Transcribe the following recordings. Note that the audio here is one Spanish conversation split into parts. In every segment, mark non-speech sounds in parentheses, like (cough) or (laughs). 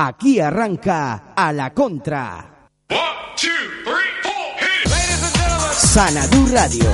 Aquí arranca a la contra. Sanadú Radio.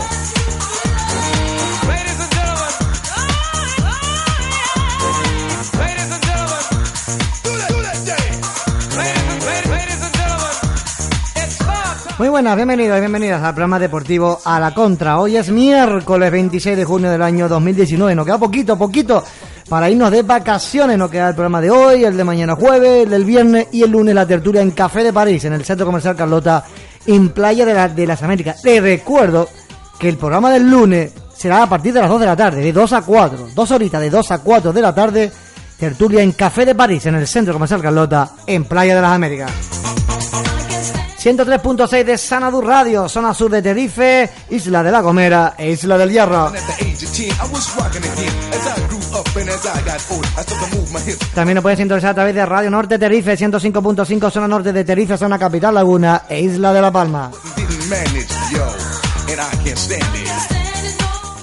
Muy buenas, bienvenidos y bienvenidas al programa deportivo A la Contra. Hoy es miércoles 26 de junio del año 2019. Nos queda poquito, poquito para irnos de vacaciones. Nos queda el programa de hoy, el de mañana jueves, el del viernes y el lunes la tertulia en Café de París, en el Centro Comercial Carlota, en Playa de, las Américas. Te recuerdo que el programa del lunes será a partir de las 2 de la tarde, de 2 a 4. Dos horitas de 2 a 4 de la tarde. Tertulia en Café de París, en el Centro Comercial Carlota, en Playa de las Américas. 103.6 de Sanadu Radio, zona sur de Tenerife, Isla de la Gomera e Isla del Hierro. También nos puedes sintonizar a través de Radio Norte Tenerife, 105.5 zona norte de Tenerife, zona capital Laguna e Isla de la Palma.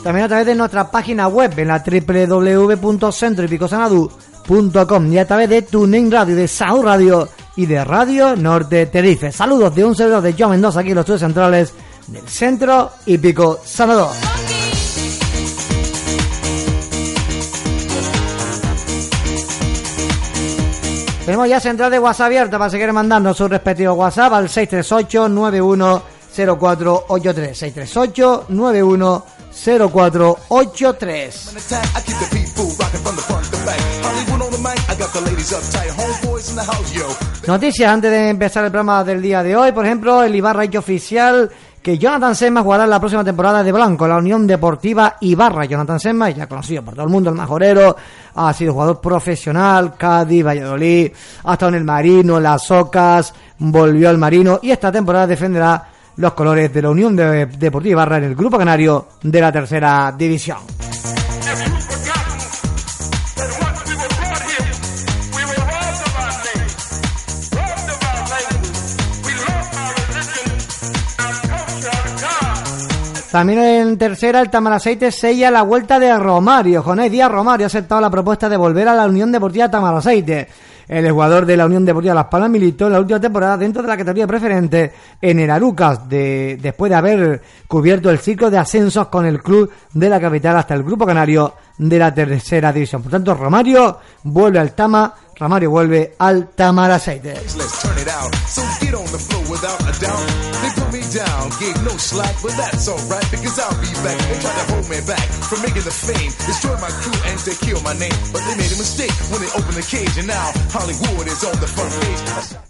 También a través de nuestra página web en la www.centroypicosanadu.com y a través de TuneIn Radio de Sao Radio y de Radio Norte Tenerife. Saludos de un servidor de Joe Mendoza aquí en los estudios centrales del Centro Hípico Sanador. Tenemos ya central de WhatsApp abierta para seguir mandando su respectivo WhatsApp al 638 910483 638 910483 Noticias antes de empezar el programa del día de hoy. Por ejemplo, el Ibarra oficial que Jonathan Sema jugará la próxima temporada de Blanco, la Unión Deportiva Ibarra. Jonathan Sema, ya conocido por todo el mundo, el majorero, ha sido jugador profesional, Cádiz, Valladolid, ha estado en el Marino, las Ocas, volvió al Marino y esta temporada defenderá los colores de la Unión Deportiva Ibarra en el Grupo Canario de la Tercera División. También en tercera, el Tamaraceite sella la vuelta de Romario. Jonés Díaz Romario ha aceptado la propuesta de volver a la Unión Deportiva Tamaraceite. El jugador de la Unión Deportiva Las Palmas militó en la última temporada dentro de la categoría preferente en el Arucas, de, después de haber cubierto el ciclo de ascensos con el club de la capital hasta el Grupo Canario de la tercera división. Por tanto, Romario vuelve al Tama, Romario vuelve al Tamaraceite.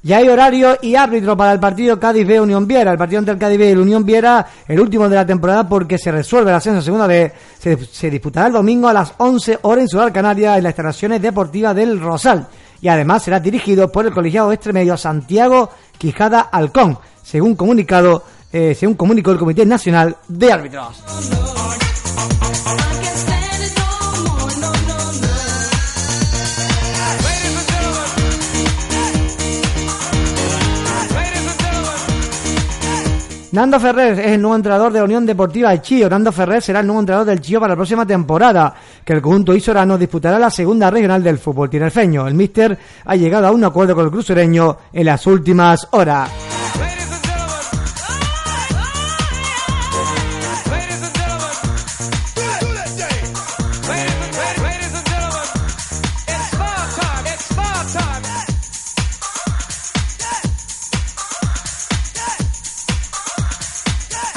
Ya hay horario y árbitro para el partido Cádiz B Unión Viera. El partido entre el Cádiz B y el Unión Viera, el último de la temporada porque se resuelve el ascenso segunda B, se, disputará el domingo a las 11 horas en Ciudad Canaria en las instalaciones deportivas del Rosal. Y además será dirigido por el colegiado extremedio Santiago Quijada Alcón, según comunicado, eh, según comunicó el Comité Nacional de Árbitros. Nando Ferrer es el nuevo entrenador de Unión Deportiva de Chío. Nando Ferrer será el nuevo entrenador del Chío para la próxima temporada, que el conjunto isorano disputará la segunda regional del fútbol tinerfeño. El míster ha llegado a un acuerdo con el crucereño en las últimas horas.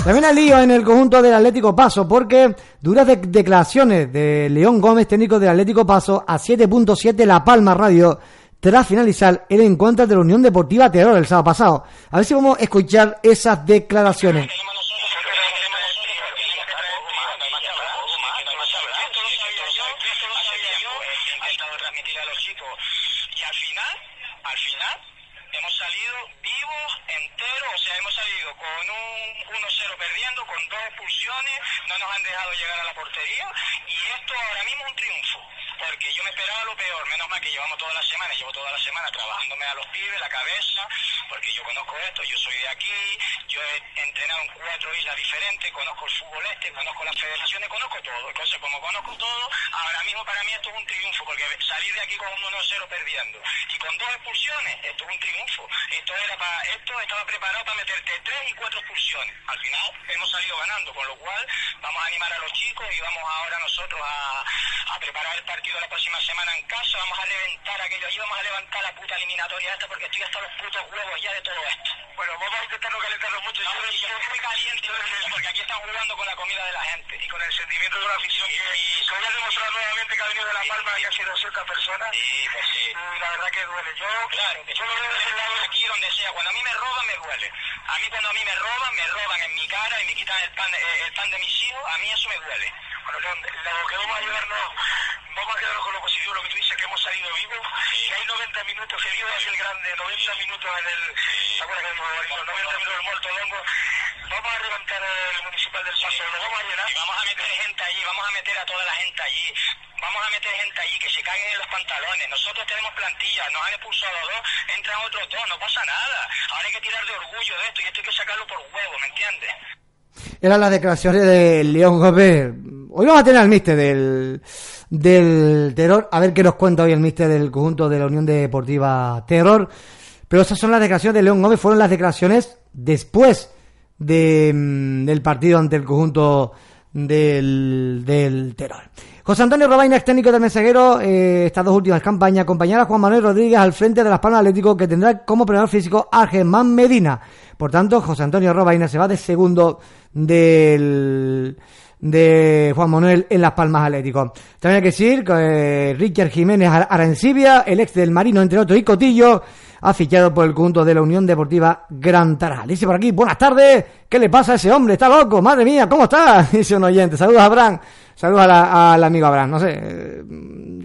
También hay lío en el conjunto del Atlético Paso porque duras de declaraciones de León Gómez, técnico del Atlético Paso, a 7.7 La Palma Radio tras finalizar el encuentro de la Unión Deportiva Terror el sábado pasado. A ver si vamos a escuchar esas declaraciones. chicos. Y al final, al final, hemos salido vivos, enteros, o sea, hemos salido con un 1-0 perdiendo, con dos expulsiones, no nos han dejado llegar a la portería y esto ahora mismo es un triunfo porque yo me esperaba lo peor, menos mal que llevamos toda la semana, llevo toda la semana trabajándome a los pibes, la cabeza, porque yo conozco esto, yo soy de aquí, yo he entrenado en cuatro islas diferentes, conozco el fútbol este, conozco las federaciones, conozco todo. Entonces, como conozco todo, ahora mismo para mí esto es un triunfo, porque salir de aquí con un 1-0 perdiendo y con dos expulsiones, esto es un triunfo. Esto era para, esto estaba preparado para meterte tres y cuatro expulsiones. Al final hemos salido ganando, con lo cual vamos a animar a los chicos y vamos ahora nosotros a, a preparar el partido la próxima semana en casa, vamos a reventar aquello y vamos a levantar la puta eliminatoria esta porque estoy hasta los putos huevos ya de todo esto. Bueno, vamos a intentar no calentarlo mucho. No, yo, yo estoy muy caliente porque aquí están jugando con la comida de la gente. Y con el sentimiento de una afición que, que voy a demostrar nuevamente que ha venido de La Palma, que ha sido cierta persona. Sí, pues sí. Y la verdad que duele. Yo, claro, que yo lo veo desde el lado de aquí donde sea. Cuando a mí me roban, me duele. A mí cuando a mí me roban, me roban en mi cara y me quitan el pan, el pan de mis hijos, a mí eso me duele. Bueno, León, lo que vamos a llevarnos vamos a quedarnos lo positivo, lo que tú dices, que hemos salido vivos, y hay 90 minutos, que Dios es el grande, 90 minutos en el, ¿te acuerdas que hemos 90 minutos del Molto Longo, vamos a levantar el municipal del Paso, lo vamos a llenar. Y vamos a meter gente allí, vamos a meter a toda la gente allí, vamos a meter gente allí que se caguen en los pantalones, nosotros tenemos plantilla, nos han expulsado dos, entran otros dos, no pasa nada, ahora hay que tirar de orgullo de esto, y esto hay que sacarlo por huevo, ¿me entiendes? Eran las declaraciones de León Gómez. Hoy vamos a tener al mister del, del Terror. A ver qué nos cuenta hoy el mister del conjunto de la Unión Deportiva Terror. Pero esas son las declaraciones de León Gómez. Fueron las declaraciones después de, del partido ante el conjunto del, del Terror. José Antonio Robaina, ex técnico del Mensaguero, eh, estas dos últimas campañas, acompañará a Juan Manuel Rodríguez al frente de las Palmas Atlético, que tendrá como preparador físico a Germán Medina. Por tanto, José Antonio Robaina se va de segundo del de Juan Manuel en Las Palmas Atlético. También hay que decir que eh, Richard Jiménez Arancibia, el ex del Marino, entre otros, y Cotillo, ha fichado por el conjunto de la Unión Deportiva Gran Taral. Dice por aquí, buenas tardes, ¿qué le pasa a ese hombre? ¿Está loco? Madre mía, ¿cómo está? (laughs) Dice un oyente. Saludos a Abraham, saludos al amigo Abraham. No sé, eh,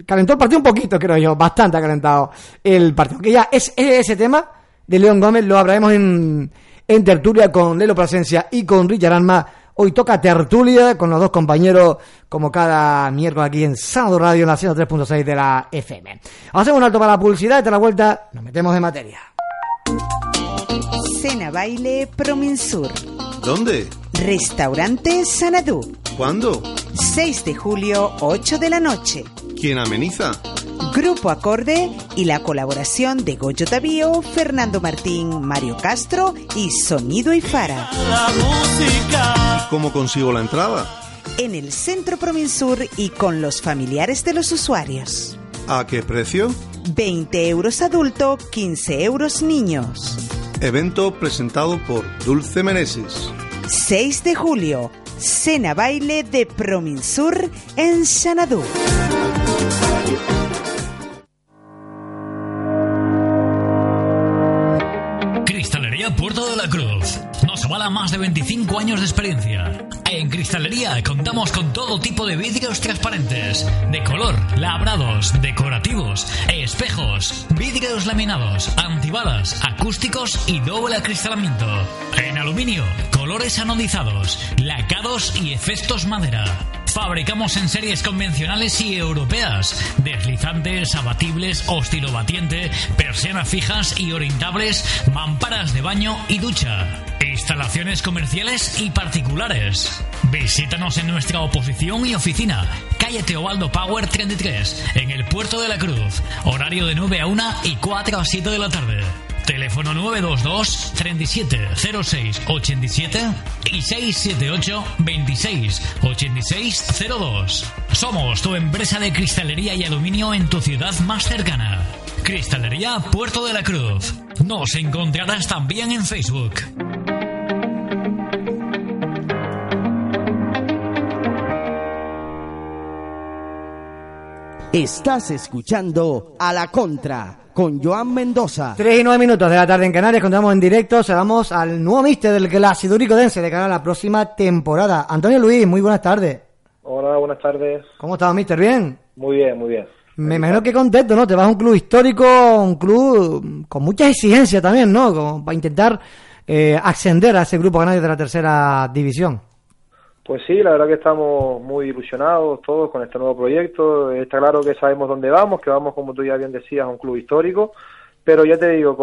calentó el partido un poquito, creo yo, bastante ha calentado el partido. Que ya es, es ese tema de León Gómez, lo hablaremos en, en tertulia con Lelo Plasencia y con Richard Alma. Hoy toca tertulia con los dos compañeros, como cada miércoles aquí en Sábado Radio, en la 103.6 de la FM. Hacemos un alto para la publicidad y tras la vuelta nos metemos en materia. Cena Baile Prominsur. ¿Dónde? Restaurante Sanadú. ¿Cuándo? 6 de julio, 8 de la noche. ¿Quién ameniza? Grupo Acorde y la colaboración de Goyo Tavío, Fernando Martín, Mario Castro y Sonido y Fara. ¿Cómo consigo la entrada? En el Centro Prominsur y con los familiares de los usuarios. ¿A qué precio? 20 euros adulto, 15 euros niños. Evento presentado por Dulce Meneses. 6 de julio, Cena Baile de Prominsur en Sanadú. Más de 25 años de experiencia. En Cristalería contamos con todo tipo de vidrios transparentes, de color, labrados, decorativos, espejos, vidrios laminados, antibalas, acústicos y doble acristalamiento. En aluminio, colores anodizados, lacados y efectos madera. Fabricamos en series convencionales y europeas, deslizantes, abatibles o estilobatiente, persianas fijas y orientables, mamparas de baño y ducha. Instalaciones comerciales y particulares. Visítanos en nuestra oposición y oficina, calle Teobaldo Power 33, en el Puerto de la Cruz. Horario de 9 a 1 y 4 a 7 de la tarde. Teléfono 922 37 06 87 y 678 26 86 02. Somos tu empresa de cristalería y aluminio en tu ciudad más cercana. Cristalería Puerto de la Cruz. Nos encontrarás también en Facebook. Estás escuchando a la contra con Joan Mendoza. 3 y 9 minutos de la tarde en Canarias, contamos en directo, saludamos al nuevo mister del Glasidurico Dense de cara a la próxima temporada. Antonio Luis, muy buenas tardes. Hola, buenas tardes. ¿Cómo estás, mister? ¿Bien? Muy bien, muy bien. Me imagino que contento, ¿no? Te vas a un club histórico, un club con mucha exigencia también, ¿no? Como para intentar eh, ascender a ese grupo ganador de la tercera división. Pues sí, la verdad que estamos muy ilusionados todos con este nuevo proyecto. Está claro que sabemos dónde vamos, que vamos, como tú ya bien decías, a un club histórico. Pero ya te digo,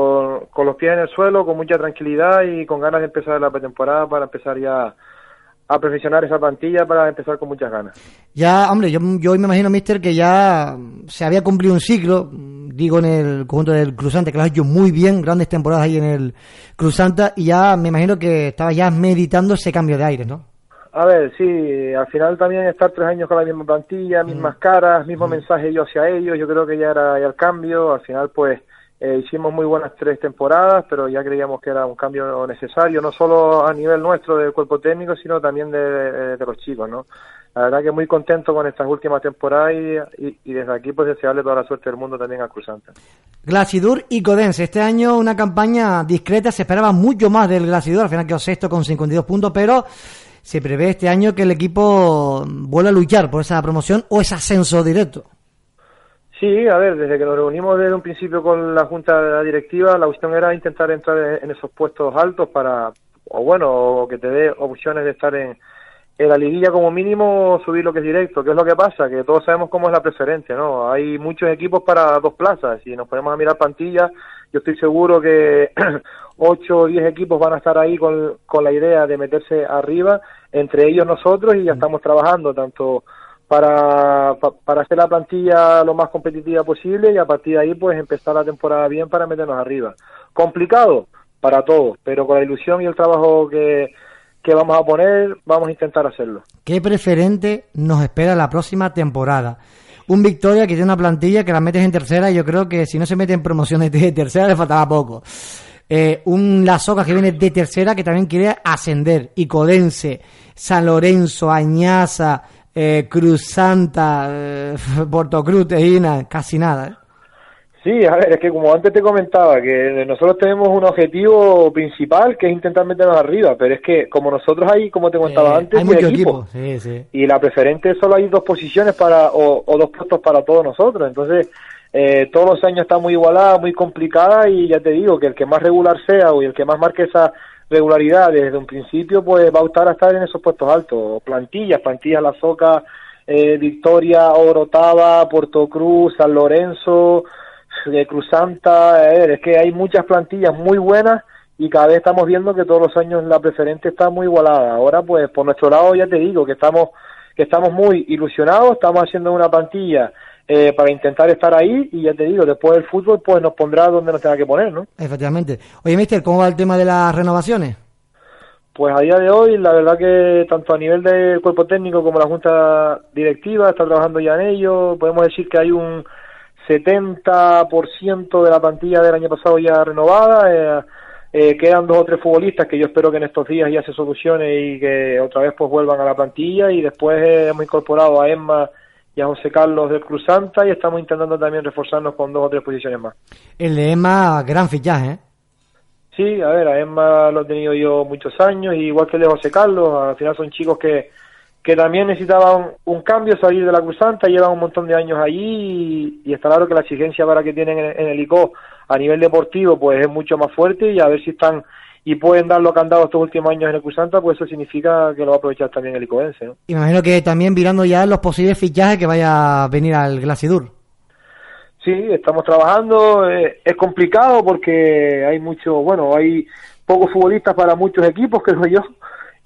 con, los pies en el suelo, con mucha tranquilidad y con ganas de empezar la pretemporada para empezar ya a perfeccionar esa plantilla para empezar con muchas ganas. Ya, hombre, yo, yo me imagino, mister, que ya se había cumplido un ciclo, digo, en el conjunto del Cruzante, que lo has hecho muy bien, grandes temporadas ahí en el Cruzanta, y ya me imagino que estaba ya meditando ese cambio de aire, ¿no? A ver, sí, al final también estar tres años con la misma plantilla, mismas caras, mismo mensaje yo hacia ellos, yo creo que ya era ya el cambio, al final pues eh, hicimos muy buenas tres temporadas, pero ya creíamos que era un cambio necesario, no solo a nivel nuestro del cuerpo técnico, sino también de, los chicos, ¿no? La verdad que muy contento con estas últimas temporadas y, desde aquí pues desearle toda la suerte del mundo también a Cruzante. Glacidur y Codense, este año una campaña discreta, se esperaba mucho más del Glacidur, al final quedó sexto con 52 puntos, pero se prevé este año que el equipo vuelva a luchar por esa promoción o ese ascenso directo. Sí, a ver, desde que nos reunimos desde un principio con la Junta Directiva, la cuestión era intentar entrar en esos puestos altos para, o bueno, o que te dé opciones de estar en, en la liguilla como mínimo subir lo que es directo. ¿Qué es lo que pasa? Que todos sabemos cómo es la preferencia, ¿no? Hay muchos equipos para dos plazas. Si nos ponemos a mirar plantillas, yo estoy seguro que (clears throat) 8 o 10 equipos van a estar ahí con, con la idea de meterse arriba, entre ellos nosotros, y ya estamos trabajando tanto para, para hacer la plantilla lo más competitiva posible y a partir de ahí pues empezar la temporada bien para meternos arriba. Complicado para todos, pero con la ilusión y el trabajo que, que vamos a poner, vamos a intentar hacerlo. ¿Qué preferente nos espera la próxima temporada? Un Victoria que tiene una plantilla que la metes en tercera y yo creo que si no se mete en promociones de tercera le faltaba poco. Eh, un La Soca que viene de tercera que también quiere ascender. Icodense, San Lorenzo, Añaza, eh, Cruz Santa, eh, (laughs) Puerto Cruz, Tejina, casi nada. Sí, a ver, es que como antes te comentaba, que nosotros tenemos un objetivo principal que es intentar meternos arriba, pero es que como nosotros hay, como te comentaba antes, hay muchos equipos. Sí, sí. Y la preferente solo hay dos posiciones para o, dos puestos para todos nosotros, entonces eh, todos los años está muy igualada, muy complicada y ya te digo que el que más regular sea o el que más marque esa regularidad desde un principio, pues va a estar a estar en esos puestos altos. Plantillas, plantillas La Soca, eh, Victoria, Orotava, Puerto Cruz, San Lorenzo, de Cruz Santa. es que hay muchas plantillas muy buenas y cada vez estamos viendo que todos los años la preferente está muy igualada. Ahora, pues por nuestro lado ya te digo que estamos que estamos muy ilusionados, estamos haciendo una plantilla eh, para intentar estar ahí y ya te digo, después del fútbol pues nos pondrá donde nos tenga que poner, ¿no? Efectivamente. Oye, Mister, ¿cómo va el tema de las renovaciones? Pues a día de hoy, la verdad que tanto a nivel del cuerpo técnico como la junta directiva está trabajando ya en ello. Podemos decir que hay un 70% de la plantilla del año pasado ya renovada. Eh, eh, quedan dos o tres futbolistas que yo espero que en estos días ya se solucione y que otra vez pues vuelvan a la plantilla. Y después hemos incorporado a Emma y a José Carlos del Cruz Santa y estamos intentando también reforzarnos con dos o tres posiciones más. El de Emma, gran fichaje, ¿eh? Sí, a ver, a Emma lo he tenido yo muchos años, igual que el de José Carlos, al final son chicos que, que también necesitaban un cambio, salir de la Cruz Santa, llevan un montón de años allí y, está claro que la exigencia para que tienen en, en el ICO a nivel deportivo pues es mucho más fuerte y a ver si están y pueden dar lo que han dado estos últimos años en el Cruzanta, pues eso significa que lo va a aprovechar también el Icoense. ¿no? Imagino que también mirando ya los posibles fichajes que vaya a venir al Glacidur. Sí, estamos trabajando, eh, es complicado porque hay mucho, bueno, hay pocos futbolistas para muchos equipos, (laughs) creo yo,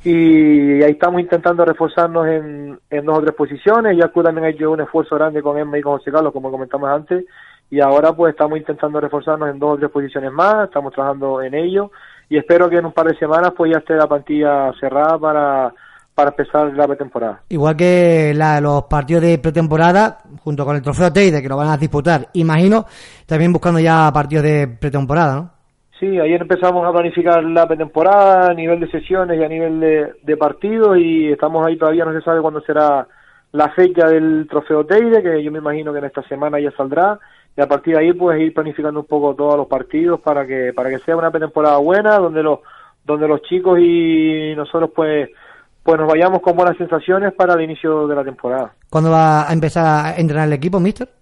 y ahí estamos intentando reforzarnos en, en dos o tres posiciones, ya también ha hecho un esfuerzo grande con Emma y con José Carlos, como comentamos antes, y ahora pues estamos intentando reforzarnos en dos o tres posiciones más, estamos trabajando en ello, y espero que en un par de semanas pues ya esté la plantilla cerrada para, para empezar la pretemporada. Igual que la, los partidos de pretemporada, junto con el trofeo Teide, que lo van a disputar, imagino, también buscando ya partidos de pretemporada, ¿no? Sí, ayer empezamos a planificar la pretemporada a nivel de sesiones y a nivel de, de partidos y estamos ahí todavía, no se sabe cuándo será la fecha del trofeo Teide, que yo me imagino que en esta semana ya saldrá y a partir de ahí pues ir planificando un poco todos los partidos para que para que sea una pretemporada buena donde los donde los chicos y nosotros pues pues nos vayamos con buenas sensaciones para el inicio de la temporada. ¿Cuándo va a empezar a entrenar el equipo, mister?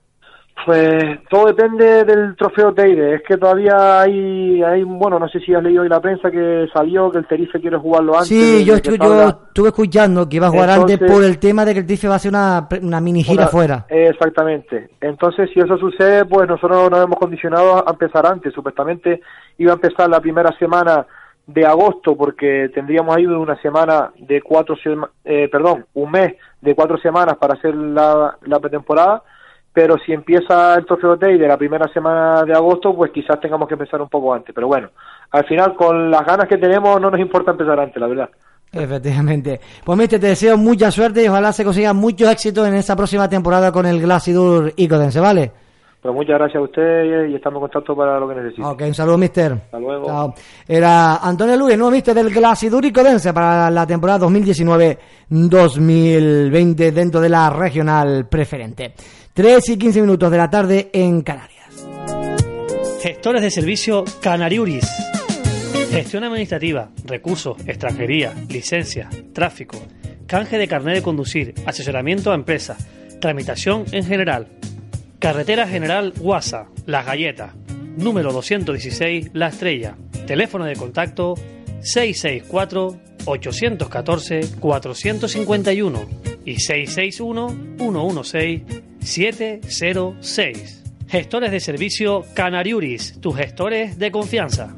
Pues todo depende del trofeo Teide. Es que todavía hay, hay, bueno, no sé si has leído hoy la prensa que salió que el Terife quiere jugarlo antes. Sí, yo, estu- yo estuve escuchando que iba a jugar Entonces- antes por el tema de que el Tife va a hacer una, una mini gira fuera. Exactamente. Entonces, si eso sucede, pues nosotros nos hemos condicionado a empezar antes. Supuestamente iba a empezar la primera semana de agosto, porque tendríamos ahí una semana de cuatro, eh, perdón, un mes de cuatro semanas para hacer la, la pretemporada. Pero si empieza el trofeo Day de la primera semana de agosto, pues quizás tengamos que empezar un poco antes. Pero bueno, al final, con las ganas que tenemos, no nos importa empezar antes, la verdad. Efectivamente. Pues Mister, te deseo mucha suerte y ojalá se consigan muchos éxitos en esta próxima temporada con el Glacidur Icodense, ¿vale? Pues muchas gracias a usted y estamos en contacto para lo que necesite. Ok, un saludo, Mister. Hasta luego. Chao. Era Antonio Luis, nuevo Mister del Glacidur Icodense para la temporada 2019-2020 dentro de la regional preferente. 3 y 15 minutos de la tarde en Canarias. Gestores de servicio Canariuris. Gestión administrativa, recursos, extranjería, licencia, tráfico, canje de carnet de conducir, asesoramiento a empresas, tramitación en general. Carretera General Guasa, Las Galletas, número 216 La Estrella. Teléfono de contacto 664-814-451 y 661-116-706. Gestores de servicio Canariuris, tus gestores de confianza.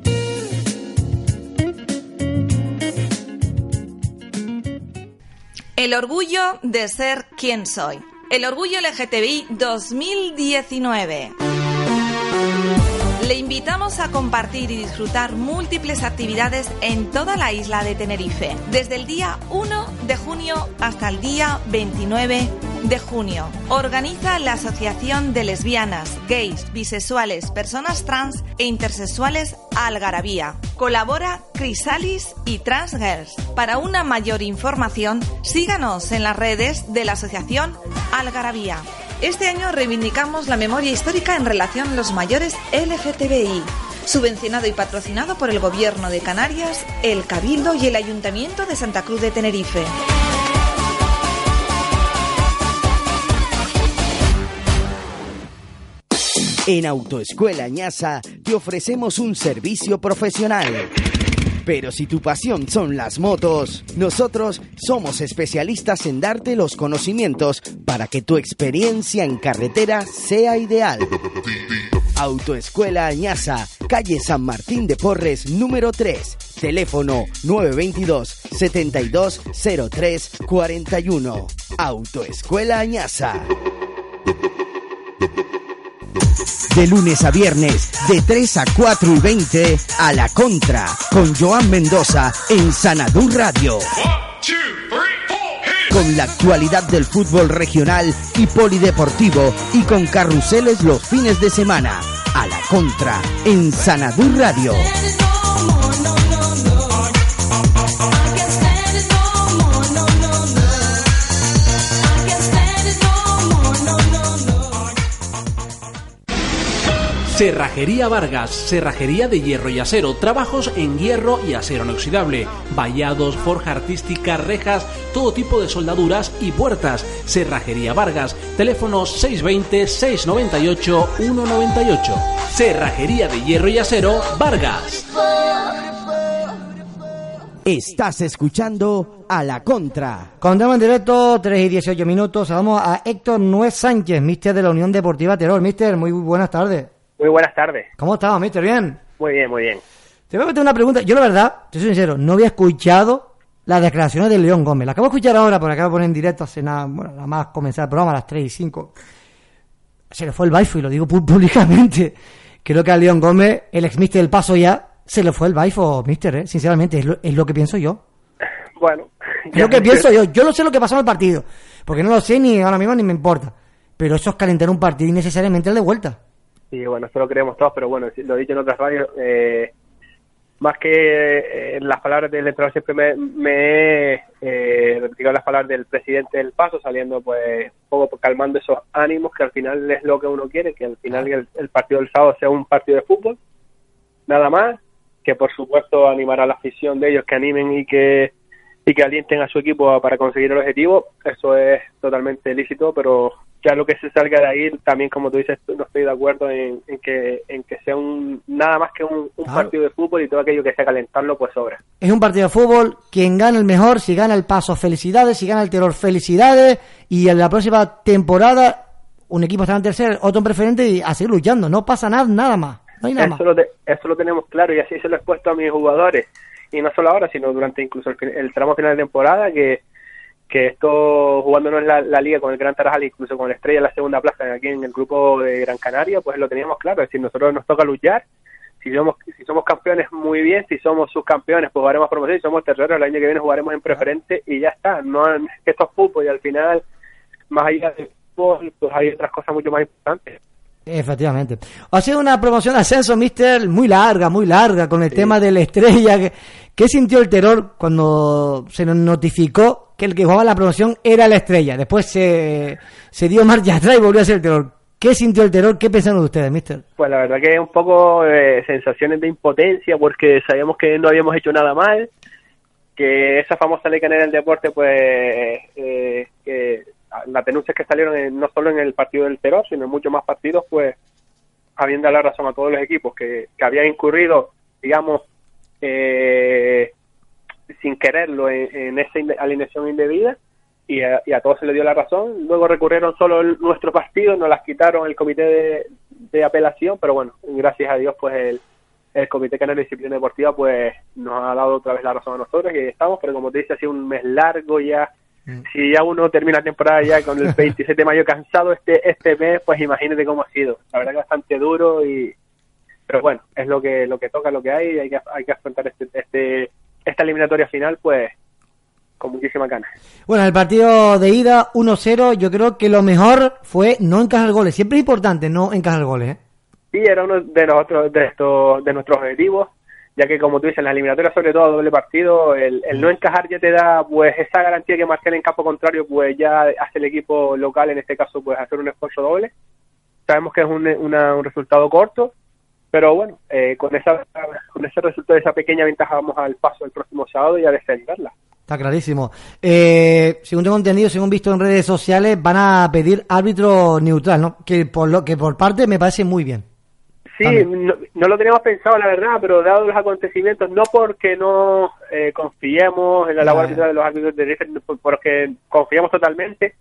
El orgullo de ser quien soy. El orgullo LGTBI 2019. Le invitamos a compartir y disfrutar múltiples actividades en toda la isla de Tenerife, desde el día 1 de junio hasta el día 29 de junio. Organiza la Asociación de Lesbianas, Gays, Bisexuales, Personas Trans e Intersexuales Algarabía. Colabora Crisalis y Trans Girls. Para una mayor información, síganos en las redes de la Asociación Algarabía. Este año reivindicamos la memoria histórica en relación a los mayores LGTBI. Subvencionado y patrocinado por el Gobierno de Canarias, el Cabildo y el Ayuntamiento de Santa Cruz de Tenerife. En Autoescuela Ñasa te ofrecemos un servicio profesional. Pero si tu pasión son las motos, nosotros somos especialistas en darte los conocimientos para que tu experiencia en carretera sea ideal. Autoescuela Añaza, calle San Martín de Porres, número 3. Teléfono 922 7203 41. Autoescuela Añaza. De lunes a viernes, de 3 a 4 y 20, a la contra, con Joan Mendoza en Sanadú Radio. Con la actualidad del fútbol regional y polideportivo y con carruseles los fines de semana. A la contra, en Sanadú Radio. Cerrajería Vargas, cerrajería de hierro y acero, trabajos en hierro y acero inoxidable, vallados, forja artística, rejas, todo tipo de soldaduras y puertas. Cerrajería Vargas, teléfono 620-698-198. Cerrajería de hierro y acero, Vargas. Estás escuchando a la contra. Contamos en directo, 3 y 18 minutos. Vamos a Héctor Nuez Sánchez, mister de la Unión Deportiva Terror. Mister, muy buenas tardes. Muy buenas tardes. ¿Cómo estás, mister? ¿Bien? Muy bien, muy bien. Te voy a meter una pregunta. Yo, la verdad, te soy sincero, no había escuchado las declaraciones de León Gómez. La acabo de escuchar ahora, porque acabo de poner en directo hace nada, bueno, nada más comenzar el programa a las 3 y 5. Se le fue el baifo y lo digo (laughs) públicamente. Creo que a León Gómez, el ex mister del paso ya, se le fue el baifo, mister, ¿eh? Sinceramente, es lo, es lo que pienso yo. Bueno. Es lo que pienso yo. Yo no sé lo que pasó en el partido, porque no lo sé ni ahora mismo ni me importa. Pero eso es calentar un partido innecesariamente el de vuelta. Sí, bueno, esto lo creemos todos, pero bueno, lo he dicho en otras radios, eh, más que eh, las palabras del entrenador siempre me, me he eh, repetido las palabras del presidente del Paso, saliendo pues un poco calmando esos ánimos, que al final es lo que uno quiere, que al final el, el partido del sábado sea un partido de fútbol, nada más, que por supuesto animará a la afición de ellos, que animen y que y que alienten a su equipo para conseguir el objetivo, eso es totalmente lícito, pero ya lo que se salga de ahí, también como tú dices, no estoy de acuerdo en, que en que sea un nada más que un, partido de fútbol y todo aquello que sea calentarlo, pues sobra. Es un partido de fútbol, quien gana el mejor, si gana el paso, felicidades, si gana el terror, felicidades, y en la próxima temporada un equipo está en tercer, otro en preferente y a seguir luchando, no pasa nada, nada más. No hay nada eso, Lo eso lo tenemos claro y así se lo he expuesto a mis jugadores, y no solo ahora, sino durante incluso el, el tramo final de temporada, que que esto jugándonos la, la liga con el Gran Tarajal, incluso con la Estrella en la segunda plaza aquí en el grupo de Gran Canaria, pues lo teníamos claro, es decir, nosotros nos toca luchar, si somos si somos campeones muy bien, si somos subcampeones pues jugaremos promoción, si somos terceros el año que viene jugaremos en preferente y ya está, no esto es fútbol y al final más allá del fútbol pues hay otras cosas mucho más importantes. Efectivamente. Ha sido una promoción de ascenso, mister, muy larga, muy larga, con el tema de la estrella. ¿Qué sintió el terror cuando se nos notificó que el que jugaba la promoción era la estrella? Después se, se dio marcha atrás y volvió a ser el terror. ¿Qué sintió el terror? ¿Qué pensaron de ustedes, mister? Pues la verdad que un poco eh, sensaciones de impotencia porque sabíamos que no habíamos hecho nada mal, que esa famosa ley canera del deporte, pues eh, que las denuncias que salieron no solo en el partido del terror, sino en muchos más partidos, pues habían dado la razón a todos los equipos que, que habían incurrido, digamos, eh, sin quererlo en, esa alineación indebida y a, todos se le dio la razón. Luego recurrieron solo nuestro partido, nos las quitaron el comité de, apelación, pero bueno, gracias a Dios, pues el, el Comité Canario de Disciplina Deportiva pues nos ha dado otra vez la razón a nosotros y ahí estamos, pero como te dice, ha sido un mes largo ya. Mm. Si ya uno termina la temporada ya con el (laughs) 27 de mayo cansado este este mes, pues imagínate cómo ha sido. La verdad que bastante duro y, pero bueno, es lo que lo que toca, lo que hay, y hay que, hay que afrontar este, este, esta eliminatoria final, pues con muchísima ganas. Bueno, el partido de ida 1-0, yo creo que lo mejor fue no encajar goles. Siempre es importante no encajar goles. ¿eh? Sí, era uno de nosotros de estos de nuestros objetivos, ya que como tú dices, en la eliminatoria sobre todo doble partido, el, el no encajar ya te da pues esa garantía que Marcel en campo contrario pues ya hace el equipo local, en este caso pues hacer un esfuerzo doble. Sabemos que es un, un resultado corto, pero bueno, eh, con, esa, con ese resultado, esa pequeña ventaja, vamos al paso el próximo sábado y a defenderla. Está clarísimo. Eh, según tengo entendido, según visto en redes sociales, van a pedir árbitro neutral, ¿no? Que por lo que por parte me parece muy bien. Sí, no, lo teníamos pensado, la verdad, pero dado los acontecimientos, no porque no eh, confiemos en la labor de los árbitros de porque confiamos totalmente,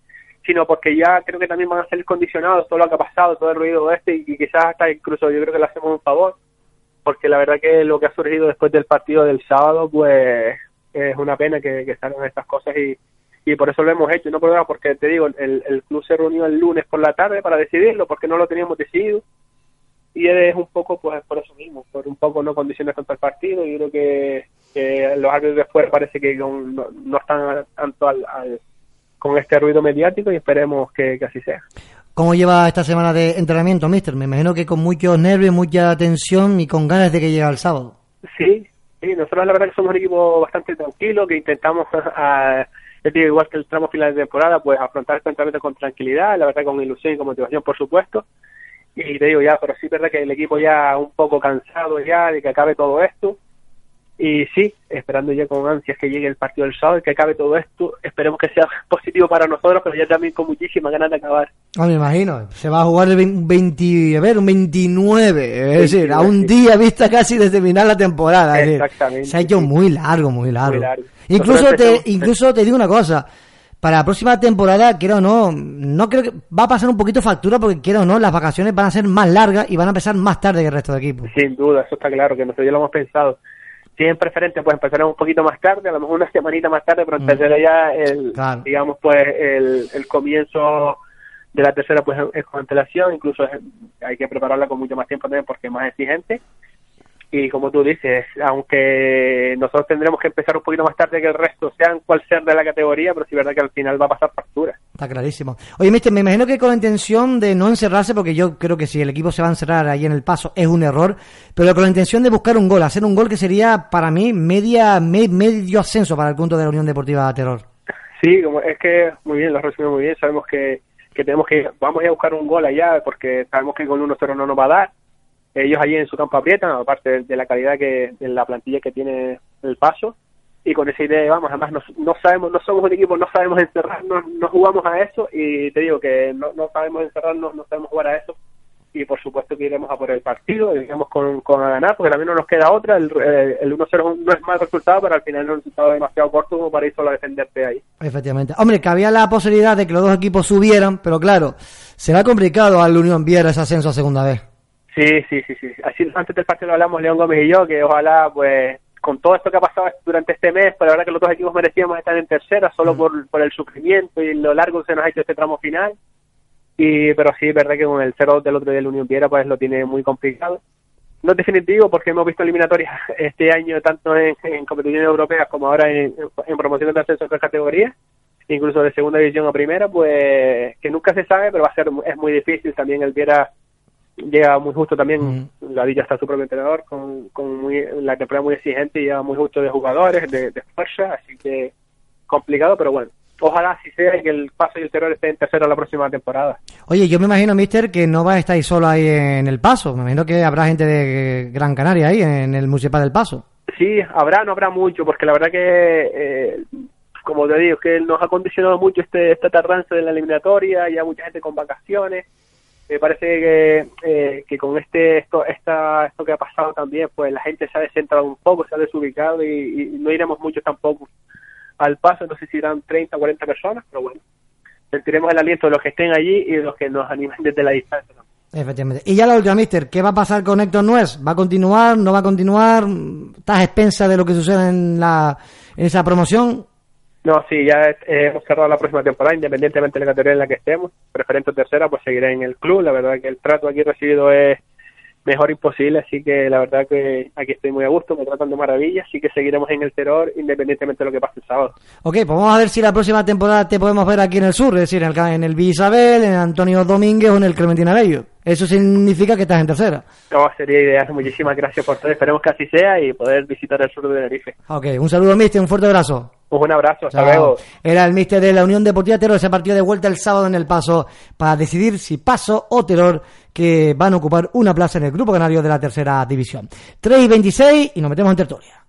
sino porque ya creo que también van a ser condicionados todo lo que ha pasado, todo el ruido este, y, quizás hasta incluso yo creo que le hacemos un favor, porque la verdad que lo que ha surgido después del partido del sábado, pues es una pena que, que salgan estas cosas y, y por eso lo hemos hecho, no por porque te digo, el, el club se reunió el lunes por la tarde para decidirlo, porque no lo teníamos decidido, y es un poco pues por eso mismo, por un poco no condiciones tanto el partido, y creo que, los árbitros después parece que no, no están tanto al con este ruido mediático y esperemos que, así sea. ¿Cómo lleva esta semana de entrenamiento, mister? Me imagino que con muchos nervios, mucha tensión y con ganas de que llegue el sábado. Sí, sí, nosotros la verdad que somos un equipo bastante tranquilo, que intentamos, (laughs) a, igual que el tramo final de temporada, pues afrontar este entrenamiento con tranquilidad, la verdad con ilusión y con motivación, por supuesto. Y te digo ya, pero sí es verdad que el equipo ya un poco cansado ya de que acabe todo esto y sí, esperando ya con ansias que llegue el partido del sábado y que acabe todo esto. Esperemos que sea (laughs) positivo para nosotros, pero ya también con muchísimas ganas de acabar. Ah, me imagino. Se va a jugar el 20, a ver, un 29. Es decir, a un día vista casi de terminar la temporada. Exactamente. se ha hecho muy largo, muy largo. Incluso, te, incluso te digo una cosa. Para la próxima temporada, quiero o no, no creo que va a pasar un poquito factura porque quiero o no, las vacaciones van a ser más largas y van a empezar más tarde que el resto de equipos. Sin duda, eso está claro, que nosotros ya lo hemos pensado si es preferente, pues empezaremos un poquito más tarde, a lo mejor una semanita más tarde, pero mm. empezará ya el, digamos, pues el, el comienzo de la tercera pues es con antelación, incluso hay que prepararla con mucho más tiempo también porque es más exigente y como tú dices, aunque nosotros tendremos que empezar un poquito más tarde que el resto, sean cual sea de la categoría, pero sí es verdad que al final va a pasar factura. Está clarísimo. Oye, mister, me imagino que con la intención de no encerrarse, porque yo creo que si el equipo se va a encerrar ahí en el paso es un error, pero con la intención de buscar un gol, hacer un gol que sería para mí media medio ascenso para el punto de la Unión Deportiva Terror. Sí, como es que muy bien, lo resumido muy bien, sabemos que, que tenemos que, vamos a buscar un gol allá, porque sabemos que con 1-0 no nos va a dar, ellos allí en su campo aprietan, aparte de la calidad que en la plantilla que tiene el paso. y con esa idea vamos, además no, no sabemos, no somos un equipo, no sabemos encerrarnos, no jugamos a eso y te digo que no, no sabemos encerrarnos, no sabemos jugar a eso y por supuesto que iremos a por el partido, iremos con, con a ganar, porque también no nos queda otra, el, eh, el 1-0 no es mal resultado, pero al final es un resultado demasiado corto como para ir solo a defenderte ahí. Efectivamente. Hombre, que había la posibilidad de que los dos equipos subieran, pero claro, será complicado al Unión Viera ese ascenso a segunda vez. Sí, sí, sí, sí. Así antes del partido lo hablamos León Gómez y yo, que ojalá pues con todo esto que ha pasado durante este mes, pues la verdad que los dos equipos merecíamos estar en tercera, solo por, por el sufrimiento y lo largo que se nos ha hecho este tramo final. Y, pero sí, es verdad que con el 0 del otro día el Unión Viera pues lo tiene muy complicado. No es definitivo porque hemos visto eliminatorias (laughs) este año tanto en, competiciones europeas como ahora en, en promociones de ascenso de otras categorías, incluso de segunda división a primera, pues que nunca se sabe, pero va a ser es muy difícil. También el Viera llega muy justo también, la Villa está su propio entrenador, con, con muy, la temporada muy exigente y llega muy justo de jugadores, de, de fuerza, así que complicado, pero bueno, ojalá así sea que el paso y el terror estén en tercero la próxima temporada. Oye, yo me imagino, mister, que no va a estar solo ahí en el paso. Me imagino que habrá gente de Gran Canaria ahí en el Municipal del Paso. Sí, habrá, no habrá mucho, porque la verdad que, eh, como te digo, que nos ha condicionado mucho este esta tardanza de la eliminatoria, ya mucha gente con vacaciones. Me parece que, eh, que con este esto esta, esto que ha pasado también, pues la gente se ha descentrado un poco, se ha desubicado y, no iremos mucho tampoco al paso, no sé si irán 30 o 40 personas, pero bueno, sentiremos el aliento de los que estén allí y de los que nos animen desde la distancia. Efectivamente. Y ya la última, Mister, ¿qué va a pasar con Héctor Nuez? ¿Va a continuar? ¿No va a continuar? ¿Estás expensa de lo que sucede en, la, en esa promoción? No, sí, ya eh, hemos cerrado la próxima temporada, independientemente de la categoría en la que estemos, preferente o tercera, pues seguiré en el club. La verdad que el trato aquí recibido es mejor imposible, así que la verdad que aquí estoy muy a gusto, me tratan de maravilla, así que seguiremos en el terror independientemente de lo que pase el sábado. Ok, pues vamos a ver si la próxima temporada te podemos ver aquí en el sur, es decir, en el, en el Isabel, en Antonio Domínguez o en el Clementina Bello. Eso significa que estás en tercera. No, sería ideal. Muchísimas gracias por todo. Esperemos que así sea y poder visitar el sur de Tenerife. Ok, un saludo, mister, un fuerte abrazo. Un abrazo, hasta luego. Era el mister de la Unión Deportiva Terror, ese partido de vuelta el sábado en el Paso para decidir si Paso o Terror que van a ocupar una plaza en el Grupo Canario de la Tercera División. 3 y 26 y nos metemos en tertulia.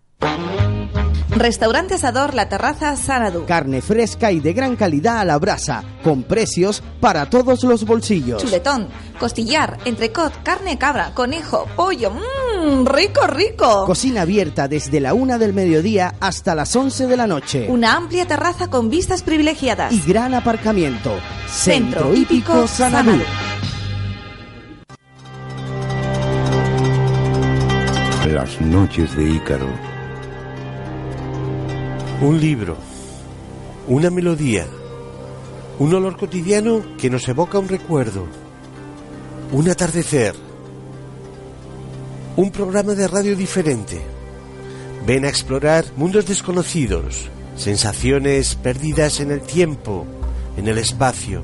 Restaurante Asador La Terraza Sanadú. Carne fresca y de gran calidad a la brasa, con precios para todos los bolsillos. Chuletón, costillar, entrecot, carne cabra, conejo, pollo, mmm, rico, rico. Cocina abierta desde la una del mediodía hasta las 11 de la noche. Una amplia terraza con vistas privilegiadas. Y gran aparcamiento. Centro, Hípico Sanadú. Las noches de Ícaro. Un libro, una melodía, un olor cotidiano que nos evoca un recuerdo, un atardecer, un programa de radio diferente. Ven a explorar mundos desconocidos, sensaciones perdidas en el tiempo, en el espacio,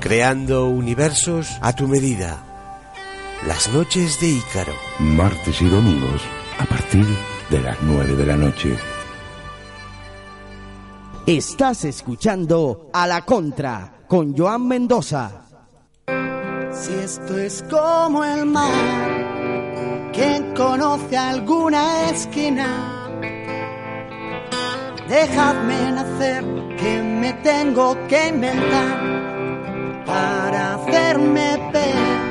creando universos a tu medida. Las noches de Ícaro. Martes y domingos a partir de las 9 de la noche. Estás escuchando A la Contra con Joan Mendoza. Si esto es como el mar, ¿quién conoce alguna esquina? Dejadme nacer, que me tengo que inventar para hacerme ver.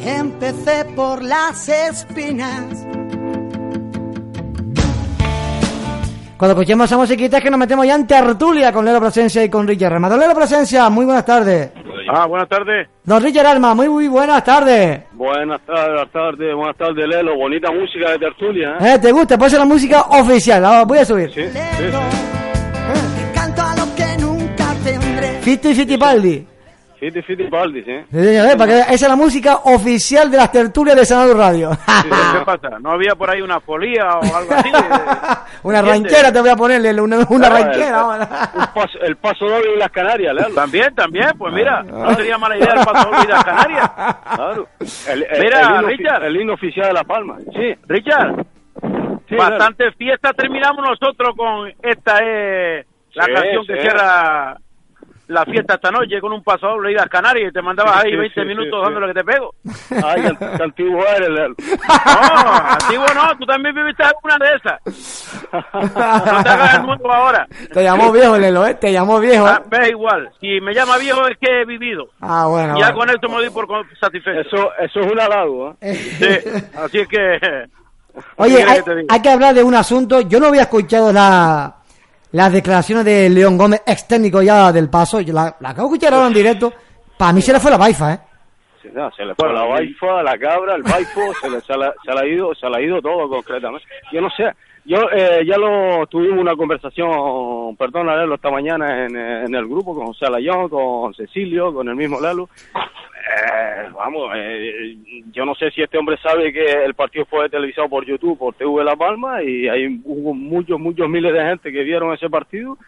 Empecé por las espinas. Cuando escuchemos esa musiquita es que nos metemos ya en tertulia con Lelo Presencia y con Richard Arma. Don Lelo Presencia, muy buenas tardes. Ah, buenas tardes. Don Richard Arma, muy, muy buenas tardes. Buenas tardes, tardes, buenas tardes, Lelo. Bonita música de tertulia, ¿eh? ¿Eh? ¿Te gusta? Puede ser la música oficial. La voy a subir. Sí, sí, sí. Canto a lo que nunca tendré. Fiti Fittipaldi. Fiti Fittipaldi, ¿sí? Sí, señor, ¿eh? Para que- esa es la música oficial de las tertulias de Sanado Radio. Sí, ¿Qué pasa? ¿No había por ahí una folía o algo así? (laughs) una ranquera te voy a ponerle, una, una Ah, ranquera. el, paso, el paso doble de las Canarias, Lelo. También, también, pues mira, no sería mala idea el paso doble de las Canarias. Claro. El, el- Mira, Richard. El himno oficial de La Palma. Sí, Richard. Sí, Bastante fiesta terminamos nosotros con esta es la Sí, canción que cierra la fiesta esta noche con un pasador de ida a Canarias y te mandabas ahí Sí, 20 sí, minutos dando sí. lo que te pego. Ay, qué antiguo eres, Lelo. No, antiguo no, tú también viviste alguna de esas. No te hagas el nuevo ahora. Te llamó viejo, Lelo, ¿eh? Te llamó viejo, ¿eh? Ah, ves igual, si me llama viejo es que he vivido. Ah, bueno. ya bueno. con esto me doy por satisfecho. Eso, eso es un halago, ¿eh? Sí, así es que... Oye, ¿qué quieres hay, que te diga? hay que hablar de un asunto. Yo no había escuchado la, las declaraciones de León Gómez, ex técnico ya del paso. La, la acabo de en directo. Para mí se le fue la baifa, ¿eh? No, se le fue la baifa, la cabra, el baifo, se le, se, le, se le ha ido, se le ha ido todo concretamente. Yo no sé, yo eh, ya lo tuvimos una conversación, perdón, Lalo, esta mañana en, eh, en el grupo con José Layón, con Cecilio, con el mismo Lalo. Eh, vamos, eh, yo no sé si este hombre sabe que el partido fue televisado por YouTube, por TV La Palma, y hay hubo muchos, muchos miles de gente que vieron ese partido,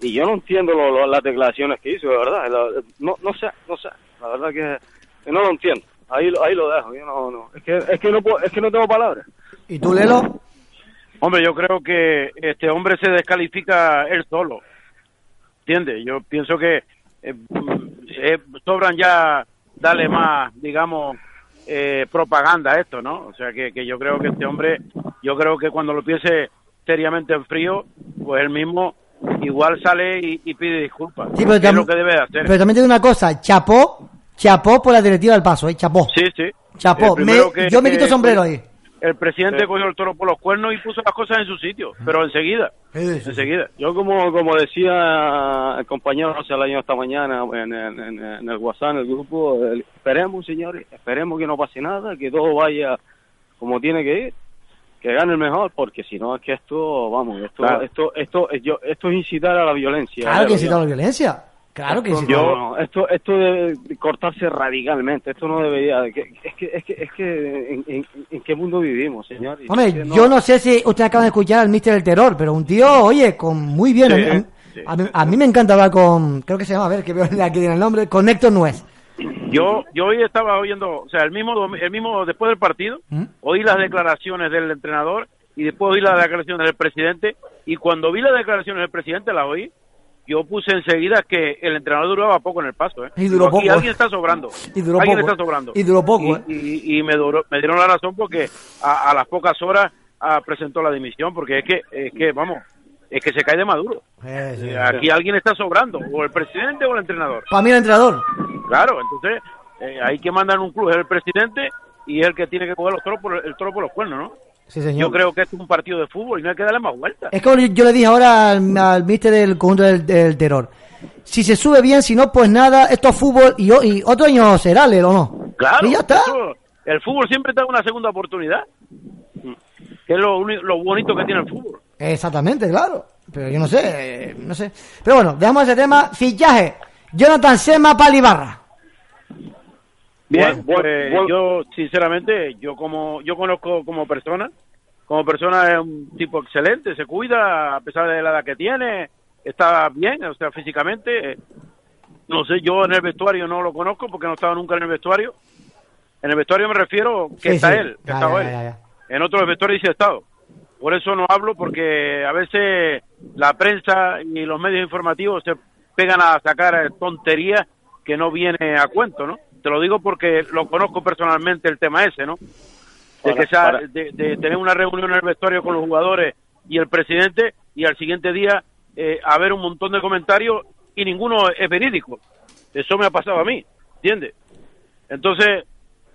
y yo no entiendo lo- lo- las declaraciones que hizo, de verdad. La- no, no sé, no sé, la verdad que, que no lo entiendo. Ahí, lo- ahí lo dejo, yo no, no. Es que, es que no, puedo- es que no tengo palabras. ¿Y tú, Lelo? Hombre, yo creo que este hombre se descalifica él solo. ¿Entiendes? Yo pienso que eh, eh, sobran ya darle más, digamos, eh, propaganda a esto, ¿no? O sea, que, que yo creo que este hombre, yo creo que cuando lo piense seriamente en frío, pues él mismo igual sale y, y pide disculpas. Sí, pero tam- lo que debe de hacer. Pero también te digo una cosa. Chapó, chapó por la directiva del paso, ¿eh? Chapó. Sí, sí. Chapó. Me- que- yo me quito sombrero ahí. El presidente Sí. cogió el toro por los cuernos y puso las cosas en su sitio, pero enseguida. Enseguida. Yo como como decía el compañero José Alaño esta mañana en, en, en- en el WhatsApp, en el grupo, el- esperemos, señores, esperemos que no pase nada, que todo vaya como tiene que ir, que gane el mejor, porque si no es que esto, vamos, esto Claro. esto esto es yo esto es incitar a la violencia. Claro que Ya- incita a la violencia. Claro que no, no, esto esto debe cortarse radicalmente, esto no debería, que- es que es que es que en, en- en qué mundo vivimos, señor. Y Hombre, yo no sé si usted acaba de escuchar al Mister del Terror, pero un tío, oye, con muy bien. Sí, a, mí, sí. a mí- a mí me encanta hablar con, creo que se llama, a ver, que veo aquí tiene el nombre, con Héctor Nuez. Yo yo hoy estaba oyendo, o sea, el mismo el mismo después del partido, ¿Mm? oí las declaraciones del entrenador y después oí las declaraciones del presidente y cuando vi las declaraciones del presidente las oí, yo puse enseguida que el entrenador duraba poco en el paso, ¿eh? Y duró aquí poco. alguien está sobrando. (laughs) Y duró alguien poco. está sobrando. Y duró poco, Y, ¿eh? y- y me, duró- me dieron la razón porque a, a las pocas horas ah, presentó la dimisión porque es que es que vamos, es que se cae de maduro. Eh, Aquí alguien está sobrando, o el presidente o el entrenador. Para mí el entrenador. Claro, entonces eh, hay que mandar un club, es el presidente y es el que tiene que coger los por, el toro por los cuernos, ¿no? Sí, señor. Yo creo que esto es un partido de fútbol y no hay que darle más vueltas. Es como yo le dije ahora al, al Mister del conjunto del, del Terror. Si se sube bien, si no, pues nada, esto es fútbol y, o- y otro año será, Lelo, ¿no? Claro, Y ya está. eso- el fútbol siempre te da una segunda oportunidad, que es lo, lo bonito que tiene el fútbol. Exactamente, claro. Pero yo no sé, eh, no sé. Pero bueno, dejamos ese tema. Fichaje. Jonathan Sema Palibarra. Bien, Buen- pues, yo sinceramente, yo como yo conozco como persona, como persona es un tipo excelente, se cuida a pesar de la edad que tiene, está bien, o sea, físicamente. No sé, yo en el vestuario no lo conozco porque no estaba nunca en el vestuario. En el vestuario me refiero que Sí, está sí. él, que Ya, estaba ya, él. ya, ya. En otro vestuario dice estado. Por eso no hablo porque a veces la prensa y los medios informativos se pegan a sacar tonterías que no viene a cuento, ¿no? Te lo digo porque lo conozco personalmente el tema ese, ¿no? De, que sea, de, de tener una reunión en el vestuario con los jugadores y el presidente y al siguiente día eh, haber un montón de comentarios y ninguno es verídico. Eso me ha pasado a mí, ¿entiendes? Entonces,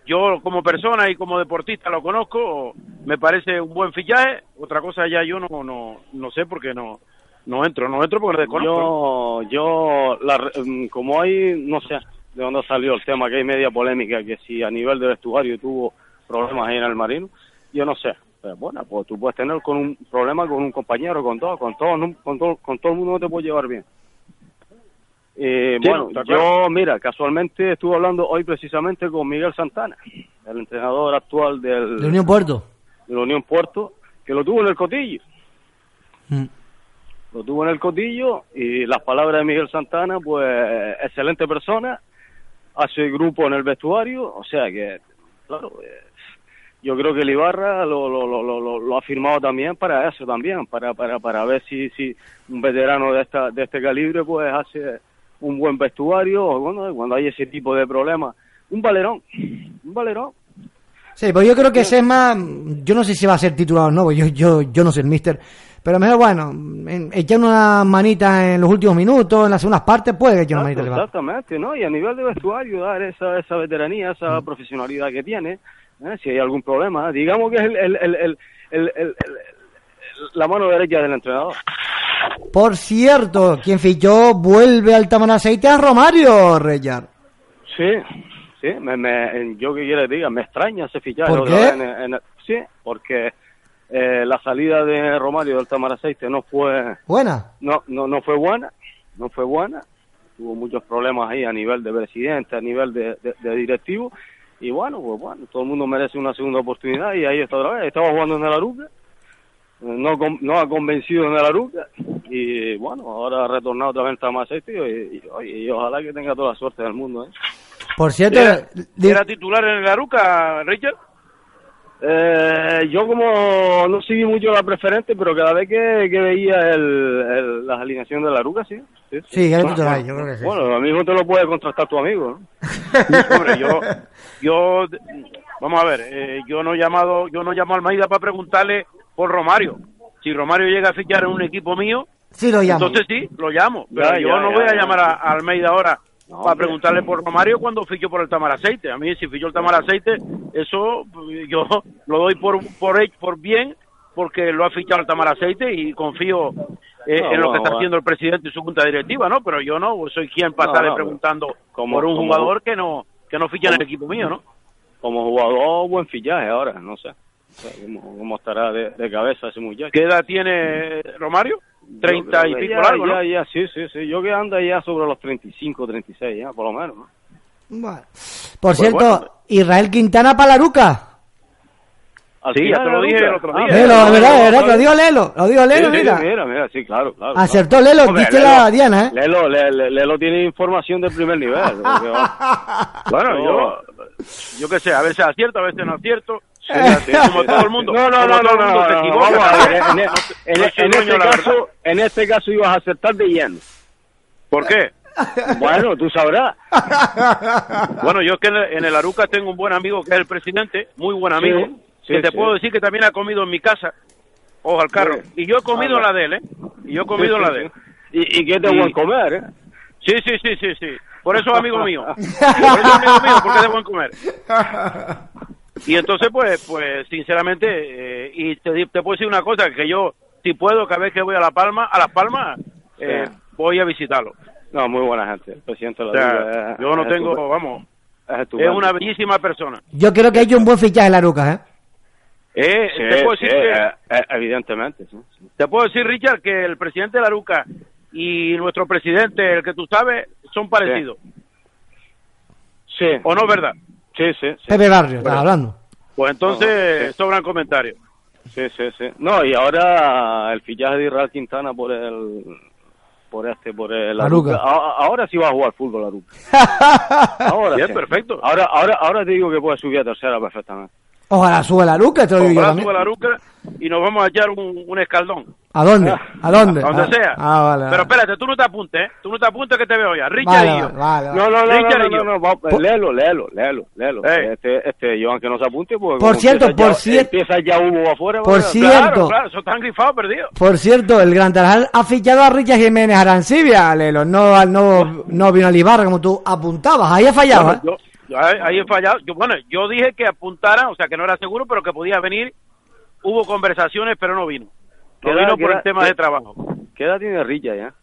yo como persona y como deportista lo conozco, me parece un buen fichaje. Otra cosa ya yo no no, no sé porque no no entro, no entro porque lo desconozco. Yo, yo, la mm, como hay, no sé de dónde salió el tema, que hay media polémica, que si a nivel de vestuario tuvo problemas ahí en el Marino, yo no sé. Pero bueno, pues tú puedes tener con un problema con un compañero, con todo, con todo, con todo, con todo el mundo no te puedes llevar bien. Eh, Sí, bueno, yo, mira, casualmente estuve hablando hoy precisamente con Miguel Santana, el entrenador actual del, De Unión Puerto. de la Unión Puerto, que lo tuvo en el cotillo. Mm. Lo tuvo en el cotillo y las palabras de Miguel Santana, pues excelente persona, hace grupo en el vestuario, o sea que, claro, eh, yo creo que el Ibarra lo, lo, lo, lo, ha firmado también para eso también, para, para, para ver si, si un veterano de esta de este calibre pues hace un buen vestuario, bueno, cuando hay ese tipo de problemas, un valerón, un valerón. Sí, pues yo creo que Sesma, yo no sé si va a ser titulado o no, porque yo, yo, yo no soy el mister, pero mejor, bueno, en- echar una manita en los últimos minutos, en las segundas partes, puede que eche una manita. Exactamente, ¿no? Y a nivel de vestuario, dar esa, esa veteranía, esa Mm. profesionalidad que tiene, ¿eh? si hay algún problema, digamos que es el, el, el, el- el- el- el- la mano derecha del entrenador. Por cierto, quien fichó vuelve al Tamar Aceite a Romario, Reyar. Sí, sí, me, me, yo que quiero que diga, me extraña ese fichaje. ¿Por qué? en- en- sí, porque eh, la salida de Romario del Tamaraceite no fue Buena. no, no, no fue buena, no fue buena. Tuvo muchos problemas ahí a nivel de presidente, a nivel de, de, de directivo. Y bueno, pues bueno, todo el mundo merece una segunda oportunidad y ahí está otra vez. Estaba jugando en el Aruca, no, con- no ha convencido en el Aruca y bueno, ahora ha retornado otra vez al Tamaraceite y, y- y- y ojalá que tenga toda la suerte del mundo. ¿eh? Por cierto, ¿Era, era titular en el Aruca, Richard? Eh, yo como no seguí mucho la preferente, pero cada vez que, que veía el, el- las alineaciones de la Ruca, sí. Sí, Sí, Bueno, yo creo que sí. Bueno, lo mismo te lo puede contrastar tu amigo, ¿no? Hombre, yo, yo, vamos a ver, eh, yo no he llamado, yo no llamo a Almeida para preguntarle por Romario. Si Romario llega a fichar en un equipo mío, Sí, lo llamo. entonces sí, lo llamo. Pero Ya, yo ya, no ya, voy a llamar a, a Almeida ahora para hombre. preguntarle por Romario cuando fichó por el Tamaraceite. A mí si fichó el Tamaraceite, eso pues, yo (laughs) lo doy por por por bien porque lo ha fichado el Tamaraceite y confío eh, No, en lo que está haciendo el presidente y su junta directiva, ¿no? Pero yo no soy quien para No, estarle no, preguntando como- por un como- jugador que no que no ficha en el equipo mío, ¿no? Como jugador, buen fichaje ahora, no sé. O sea, ¿Cómo, cómo estará de, de cabeza ese muchacho? ¿Qué edad tiene Romario? Treinta y pico ya, largo, ¿no? Ya, ya, sí, sí, sí. Yo que anda ya sobre los 35, 36, ya, por lo menos, ¿no? Bueno. Pues Por cierto, bueno. Israel Quintana para la Ruca. Al Sí, ya te lo dije el otro Ah, día. Lelo, no, es verdad, no, no, lo dijo Lelo, lo dijo Sí, Lelo, sí, mira. mira, mira, sí, claro, claro. Acertó. Lelo, Hombre, dice Lelo- la Diana, ¿eh? Lelo, Lelo, Lelo tiene información de primer nivel. (laughs) Bueno, No. yo, yo qué sé, a veces acierto, a veces no acierto. Como todo el mundo. (laughs) No, no, no, no, no, a en, (laughs) este caso, en este caso ibas a acertar de lleno. ¿Por qué? Bueno, tú sabrás. (laughs) Bueno, yo que en el, Aruca tengo un buen amigo que es el presidente, muy buen amigo, Sí, sí, que te sí. puedo decir que también ha comido en mi casa, ojo al carro. Y yo he comido la de él, ¿eh? Y yo he comido la de él. Y, y que es de Y- buen comer, ¿eh? Sí, sí, sí, sí, sí. Por eso es amigo mío. Por eso es amigo mío, porque es de buen comer. Y entonces, pues, pues sinceramente, eh, y te, puedo decir una cosa, que yo, si puedo, cada vez que voy a La Palma, a Las Palmas, eh, Sí. voy a visitarlo. No, muy buena gente. El presidente de O la sea, Liga es- yo no tengo, vamos, Es una bellísima persona. Yo creo que ha hecho un buen fichaje la Ruca, ¿eh? Eh, Sí, te, puedo sí, decir que- eh, eh, evidentemente, sí. sí. te puedo decir, Richard, que el presidente de la Ruca y nuestro presidente, el que tú sabes, son parecidos. Sí, ¿O no es verdad? Sí, sí. sí. Pepe Barrio, estás hablando. Pues entonces No, sí. sobran comentarios. Sí, sí, sí. No, y ahora el fichaje de Israel Quintana por el por este, por el Aruca. Ahora sí va a jugar fútbol Aruca. (laughs) Ahora Bien, sí. perfecto. Ahora, ahora, ahora te digo que puede subir a tercera perfectamente. Ojalá sube la Ruca, te lo digo yo Ojalá también. suba la Ruca y nos vamos a echar un, un escaldón. ¿A dónde? ¿A dónde? A donde Ah, sea. Ah, vale. Pero espérate, tú no te apuntes, ¿eh? Tú no te apuntes que te veo ya. Richard Vale, y yo. vale, vale, vale. No, no, no, no, Richard no, y yo. no, no, Por- léelo, léelo, léelo. Este, este, Joan, que no se apunte, porque Por cierto, empieza por ya, cier- empieza ya humo afuera. Por bueno, ci- Claro, Cierto. claro, eso están grifados, perdidos. Por cierto, el Gran Tarajal ha fichado a Richard Jiménez Arancibia, Lelo. No, al no, no vino a Libarra como tú apuntabas. Ahí ha fallado, Bueno, ¿eh? yo, yo ahí ahí he fallado. Yo, bueno, yo dije que apuntara, o sea, que no era seguro, pero que podía venir. Hubo conversaciones, pero no vino. No vino por queda- el tema queda- de trabajo. ¿Qué edad tiene Rilla ya?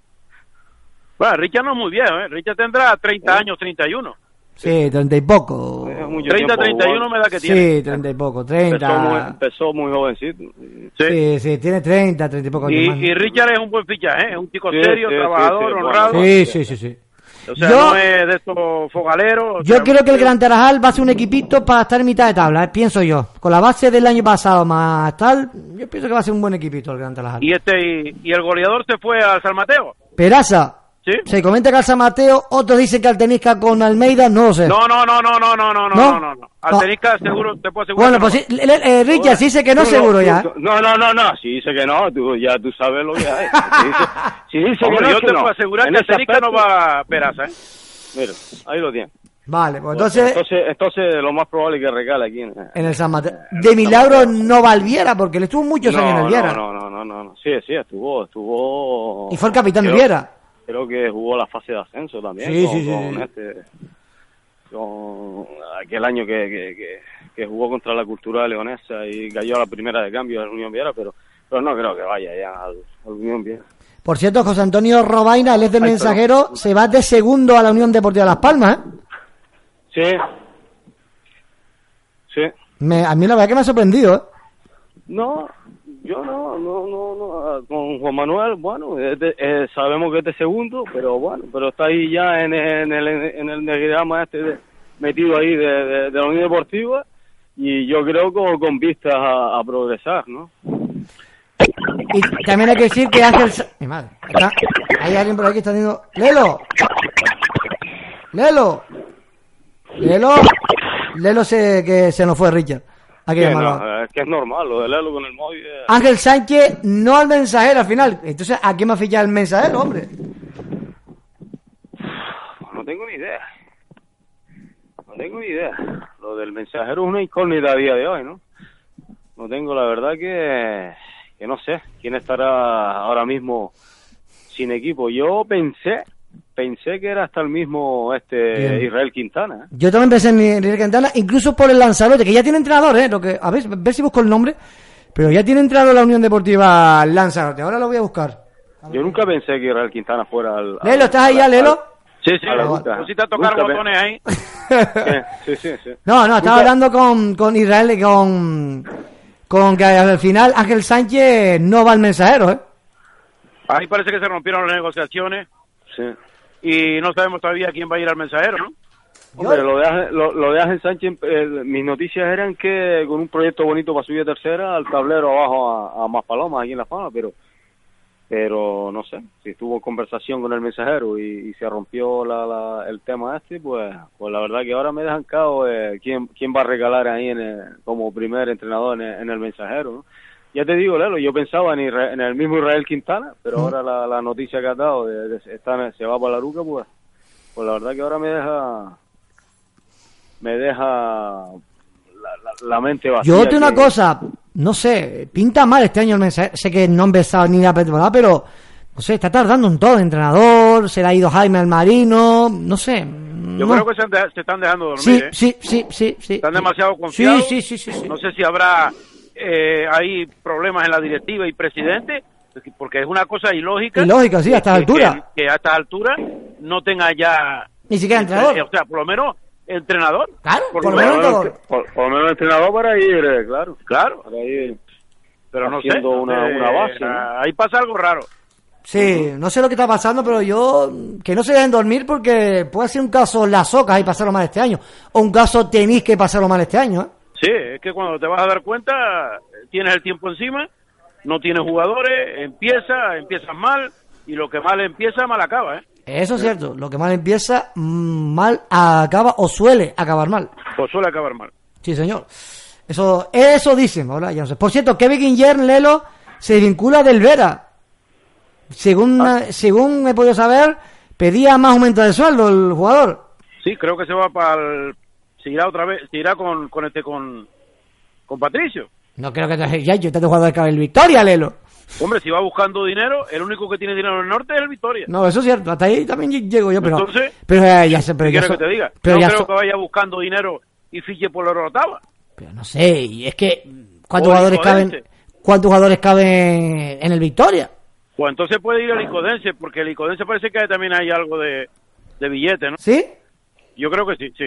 Bueno, Richard no es muy viejo, ¿eh? Richard tendrá 30 años, 31. Sí, treinta y poco. Es mucho 30, tiempo 31 jugando. me da que tiene. Sí, treinta y poco, Empezó muy, treinta. empezó muy jovencito. Sí. Sí, sí, tiene treinta, treinta y poco Y, y Richard es un buen fichaje, ¿eh? Es un chico Sí, serio, sí, trabajador, honrado. Sí, sí, sí, sí. O sea, Yo- no es de estos fogaleros. Yo sea, creo que el Gran Tarajal va a ser un equipito para estar en mitad de tabla, ¿eh? pienso yo. Con la base del año pasado más tal, yo pienso que va a ser un buen equipito el Gran Tarajal. Y, este, y, y el goleador se fue al San Mateo. Peraza, Sí, Sí. Se comenta que al San Mateo, otros dicen que al Tenisca con Almeida, no lo sé. No, no, no, no, no, no, no, no, ¿No? no, no, no. Al No. Tenisca seguro, te puedo asegurar. Bueno, pues sí, le- le- eh, Richard sí dice que no, seguro tú- ya. ¿eh? No, no, no, no, si dice que no, tú ya tú sabes lo que hay. Si dice, Hombre, que no, yo te puedo asegurar En que el ese Tenisca no va a Peraza, ¿eh? Mira, ahí lo tienes. Vale, pues entonces, entonces, entonces lo más probable es que regale aquí. En, en el San Mateo. De milagro no va al Viera, porque él estuvo muchos años en el Viera. No, no, no, no, no. Sí, sí, estuvo, estuvo. Y fue el capitán creo- Viera. Creo que jugó la fase de ascenso también. Sí, con, sí, sí, con este, con aquel año que, que, que, que jugó contra la Cultura Leonesa y cayó a la primera de cambio de la Unión Viera, pero, pero no creo que vaya ya al, al Unión Viera. Por cierto, José Antonio Robaina, el ex del Ay, mensajero, se va de segundo a la Unión Deportiva Las Palmas. ¿eh? Sí. Sí. Me- a mí la verdad que me ha sorprendido. ¿eh? No, yo no, no, no, no. ah, Con Juan Manuel, bueno, es de- eh, sabemos que es de segundo, pero bueno, pero está ahí ya en, el- en el, en el diagrama este de- metido ahí de, de, de la Unión Deportiva y yo creo que con vistas a, a progresar, ¿no? Y también hay que decir que Ángel... Sa- Mi madre. está- hay alguien por aquí que está diciendo... ¡Lelo! ¡Lelo! ¡Lelo! Lelo se, que se nos fue Richard. Hay que Que llamarlo. no, es que es normal, lo de Lelo con el móvil. es- Ángel Sánchez no al mensajero al final. Entonces, ¿a quién me ha fichado el mensajero, hombre? (sighs) No tengo ni idea. No tengo ni idea. Lo del mensajero es una incógnita a día de hoy, ¿no? No tengo la verdad que, que no sé quién estará ahora mismo sin equipo. Yo pensé, pensé que era hasta el mismo este Bien. Israel Quintana. Yo también pensé en Enrique Quintana, incluso por el Lanzarote, que ya tiene entrenador, ¿eh? Lo que, a ver, ver si busco el nombre. Pero ya tiene entrenador la Unión Deportiva Lanzarote. Ahora lo voy a buscar. Yo nunca pensé que Israel Quintana fuera al... al- Lelo, ¿estás ahí ya, Lelo? Sí, sí, a la ruta. pusiste a tocar Nunca pe- botones ahí. (laughs) Sí, sí, sí. No, no, estaba Nunca- hablando con, con Israel y con, con que al final Ángel Sánchez no va al mensajero, ¿eh? Ahí parece que se rompieron las negociaciones Sí. y no sabemos todavía quién va a ir al mensajero, ¿no? Hombre, lo de, lo, lo de Ángel Sánchez, eh, mis noticias eran que con un proyecto bonito para subir a tercera, al tablero abajo a, a Maspalomas, aquí en La Fama, pero pero no sé, si estuvo en conversación con el mensajero y, y se rompió la, la- el tema este, pues pues la verdad que ahora me dejan cao eh, quién, quién va a regalar ahí en el- como primer entrenador en el, en el mensajero, ¿no? Ya te digo, Lelo, yo pensaba en, el mismo Israel Quintana, pero ahora la, la noticia que has dado de, de estar- se va para la ruca, pues, pues la verdad que ahora me deja me deja la, la- la mente vacía. Yo te una que- cosa, no sé, pinta mal este año el mensaje. Sé que no ha empezado ni la temporada, pero no sé, está tardando en todo. Entrenador, se le ha ido Jaime al Marino, no sé. Yo no. creo que se, se están dejando dormir, Sí, ¿eh? sí, sí, sí, sí. Están demasiado confiados. Sí, sí, sí, sí, sí. No sé si habrá eh, ahí problemas en la directiva y presidente, porque es una cosa ilógica. Ilógica, sí, a estas que- alturas. Que, que a estas alturas no tenga ya... Ni siquiera entrenador. eh, O sea, por lo menos entrenador. Claro, por, por lo menos entrenador. Por, por lo menos entrenador para ir, eh, claro. Claro. Para ir Pero no sé. una, eh, una base. ¿no? Ahí pasa algo raro. Sí, no sé lo que está pasando, pero yo que no se dejen dormir porque puede ser un caso Las Ocas y pasarlo mal este año, o un caso Tenis que pasarlo mal este año. ¿eh? Sí, es que cuando te vas a dar cuenta, tienes el tiempo encima, no tienes jugadores, empieza, empiezas mal, y lo que mal empieza, mal acaba, ¿eh? Eso es cierto, lo que mal empieza, mm, mal acaba o suele acabar mal. O suele acabar mal. Sí, señor. Eso, eso dicen, ahora ya no sé. Por cierto, Kevin Guiller, Lelo, se vincula del Vera. Según, según he podido saber, pedía más aumento de sueldo el jugador. Sí, creo que se va para el... Se irá otra vez, se irá con, con este, con, con Patricio. No creo que te ya yo te jugador que el Victoria, Lelo. Hombre, si va buscando dinero, el único que tiene dinero en el norte es el Victoria. No, eso es cierto, hasta ahí también llego yo, pero. Entonces, pero eh, ya sé, pero ¿Qué ya quieres so- que te diga? Pero no ya creo so- que vaya buscando dinero y fiche por la Orotava. pero no sé, y es que ¿cuántos jugadores caben Incodense. cuántos jugadores caben en el Victoria? Pues entonces puede ir al Icodense, porque el Icodense parece que también hay algo de, de billete, ¿no? ¿Sí? Yo creo que sí, sí.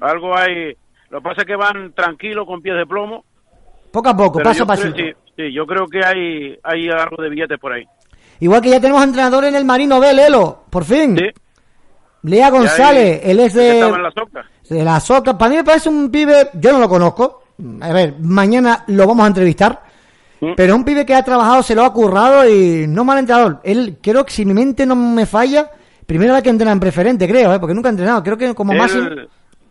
Algo hay. Lo que pasa es que van tranquilos con pies de plomo. Poco a poco, paso a paso. sí, sí, yo creo que hay, hay algo de billete por ahí. Igual que ya tenemos entrenador en el Marino B, Lelo, por fin. Lea González, él es de, en la soca. de la Soca. Para mí me parece un pibe, yo no lo conozco. A ver, mañana lo vamos a entrevistar. Mm. Pero es un pibe que ha trabajado, se lo ha currado y no mal entrenador. Él, creo que si mi mente no me falla, Primera vez que entrena en preferente, creo, ¿eh? porque nunca ha entrenado. Creo que como él, máximo.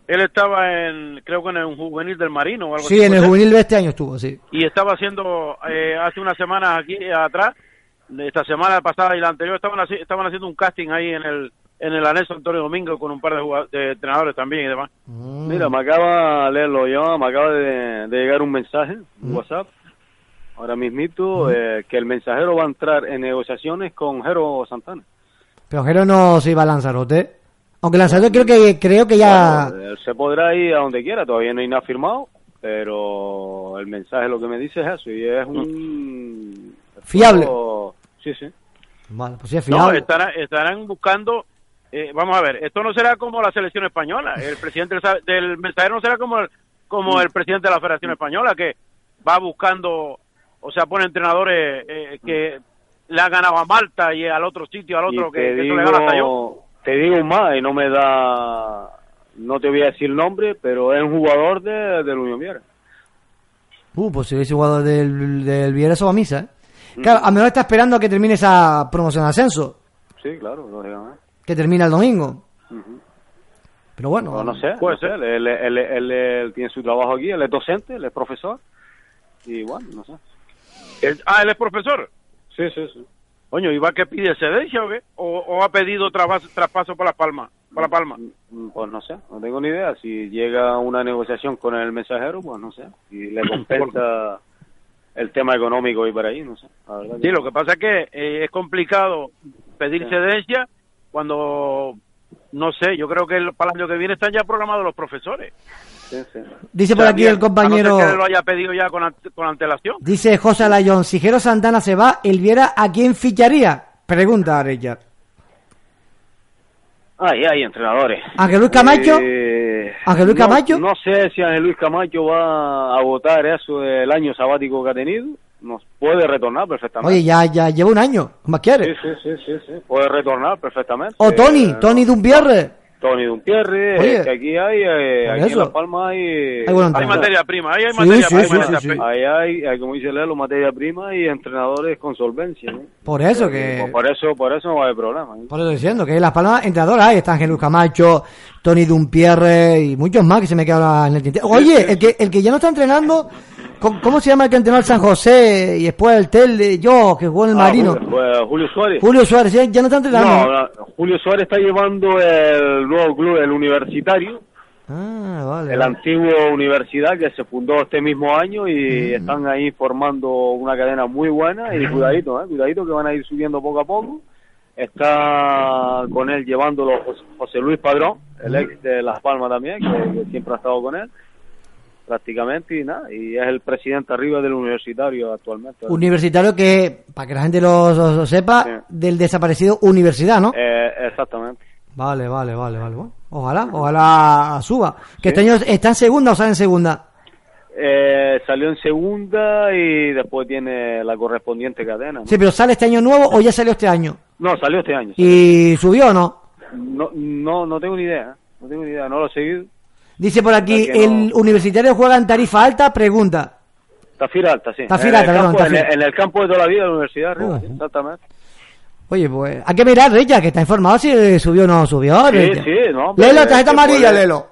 Él estaba en, creo que en un juvenil del Marino o algo Sí, así. en el juvenil de este año estuvo, sí. Y estaba haciendo, eh, hace unas semanas aquí atrás, esta semana pasada y la anterior, estaban, haci- estaban haciendo un casting ahí en el en el anexo Antonio Domingo con un par de, entrenadores también y demás. Mira, me acaba de leerlo yo, me acaba de, de llegar un mensaje, un WhatsApp, ahora mismito, eh, que el mensajero va a entrar en negociaciones con Jero Santana. Pero Jero no se iba a Lanzarote. Aunque Lanzarote creo que creo que ya. Bueno, él se podrá ir a donde quiera, todavía no hay nada firmado, pero el mensaje lo que me dice es eso, y es un... Fiable. Sí, sí. Vale, pues sí es No, fiable. estarán, estarán buscando, eh, vamos a ver, esto no será como la selección española, el presidente del, sa- del mensajero no será como el, como el presidente de la Federación Española, que va buscando, o sea, pone entrenadores eh, que le ha ganado a Malta y al otro sitio, al otro, Y que, te que eso le gana hasta yo. digo, te digo más, y no me da... No te voy a decir el nombre, pero es un jugador de, del Unión Viera. Uh, pues si hubiese jugador del, del Vieres o a misa, ¿eh? Claro, a lo mejor está esperando a que termine esa promoción de ascenso, Sí, claro, lógicamente. que termina el domingo. Ujú. Pero bueno, No, no sé, no sé, Él, él- él- él- él tiene su trabajo aquí, él es docente, él es profesor. Y bueno, no sé. Ah, él es profesor. Sí, sí, sí. Coño, ¿y va que pide cedencia o qué? ¿O, o ha pedido traspaso, traspaso para La Palma? Para la Palma. Pues no sé, no tengo ni idea. Si llega una negociación con el mensajero, pues no sé. Y le (coughs) compensa el tema económico y para ahí, no sé. La Sí, lo que pasa es que eh, es complicado pedir Sí. cedencia cuando, no sé, yo creo que el, para el año que viene están ya programados los profesores. Sí, sí. Dice O por aquí bien, el compañero, A no ser que lo haya pedido ya con, ante- con antelación. dice José Alayón, si Jero Santana se va, ¿el Viera a quién ficharía? Pregunta a Richard. Ahí hay entrenadores. ¿Ángel Luis Camacho? Eh, ¿Ángel Luis no- Camacho? No, sé si Ángel Luis Camacho va a votar eso del año sabático que ha tenido. Nos puede retornar perfectamente. Oye, ya, ya lleva un año, ¿qué más Sí, quieres? sí, sí, sí, sí. Puede retornar perfectamente. O Tony, Eh, Tony Dumbierre. Tony Dumpierre, Oye, eh, que aquí hay, eh, por aquí en eso. Las Palmas hay... Hay buen Hay entrenador. materia prima, ahí hay Sí, materia sí, prima. sí. Ahí hay, hay, como dice Lelo, materia prima y entrenadores con solvencia. ¿no? Por eso que... Pues por eso, por eso no va a haber problema. ¿eh? Por eso estoy diciendo que en Las Palmas entrenadores hay, está Ángel Luis Camacho, Tony Dumpierre y muchos más que se me quedan en el tintero. Oye, el que, el que ya no está entrenando, ¿cómo, cómo se llama el que entrenó al San José y después el Tel de yo, que jugó en el Ah, Marino? Julio, pues, Julio Suárez. Julio Suárez, ¿ya, ya no está entrenando? No, no, Julio Suárez está llevando el nuevo club, el universitario, Ah, vale. el vale. antiguo universidad que se fundó este mismo año y Mm. están ahí formando una cadena muy buena y cuidadito, ¿eh? cuidadito que van a ir subiendo poco a poco. Está con él llevándolo Jos- José Luis Padrón, el ex de Las Palmas también, que, que siempre ha estado con él prácticamente y nada, y es el presidente arriba del universitario actualmente. Universitario que, para que la gente lo, lo- lo sepa, del desaparecido Universidad, ¿no? Eh, exactamente. Vale, vale, vale, vale. Bueno, ojalá, ojalá suba. Que este año está en segunda o sale en segunda. Eh, salió en segunda y después tiene la correspondiente cadena. ¿no? Sí, pero ¿sale este año nuevo o ya salió este año? No, salió este año. ¿Y subió o no? No, no, no tengo ni idea. ¿eh? No tengo ni idea, no lo he seguido. Dice por aquí, ¿el universitario juega en tarifa alta? Pregunta. Tafira Alta, sí. Tafira en, Alta, el perdón, campo, en, el, en el campo de toda la vida de la universidad, sí, exactamente. Oye, pues hay que mirar, Reya, que está informado si subió o no subió. Sí, sí, no. Lelo, tarjeta amarilla, puede- Lelo.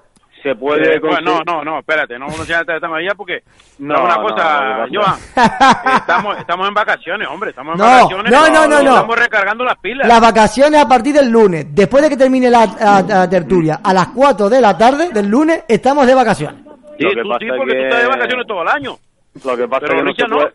Se puede Eh, bueno, no, no, no, espérate, no vamos a echar esta amarilla porque No, no, una no, cosa, que Joan, (laughs) estamos, estamos en vacaciones, hombre, estamos en No, vacaciones. no, no, no, no. Estamos recargando las pilas. Las vacaciones a partir del lunes. Después de que termine la, la- la tertulia, a las 4 de la tarde del lunes, estamos de vacaciones. Sí, Lo que tú pasa sí, porque que- tú estás de vacaciones todo el año. Lo que pasa Pero es que no se, no. puede,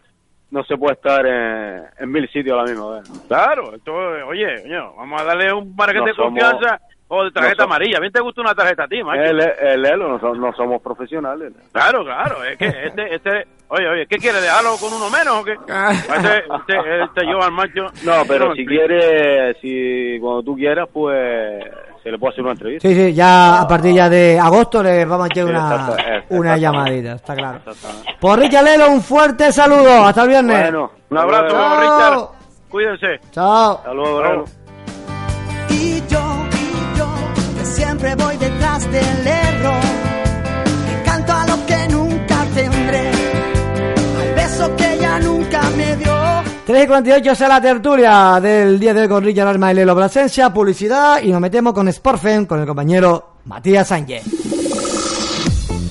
no se puede estar en, en mil sitios a la misma vez. Claro, esto, oye, oye, vamos a darle un margen No de somos- confianza o de tarjeta no amarilla. ¿Bien te gusta una tarjeta a ti, macho? El, el Elo, no, no somos profesionales. Claro, claro, es que este, este, oye, oye, ¿qué quiere? ¿Dejarlo con uno menos o qué? Este, este, este Joan, macho. No, pero no, si sí. quieres, si cuando tú quieras, pues se le puede hacer una entrevista. Sí, sí, ya a partir ya de agosto le vamos a echar Sí, una, eh, una llamadita, está claro. Por Richard Lelo, un fuerte saludo. Hasta el viernes. Bueno, Un abrazo. Richard. Cuídense. Chao. Hasta luego, siempre voy detrás del error. Que canto a lo que nunca tendré. Al beso que ella nunca me dio. 3.48 es la tertulia del día de hoy con Richard Arma y Lelo Plasencia, publicidad y nos metemos con Sportfem con el compañero Matías Sánchez.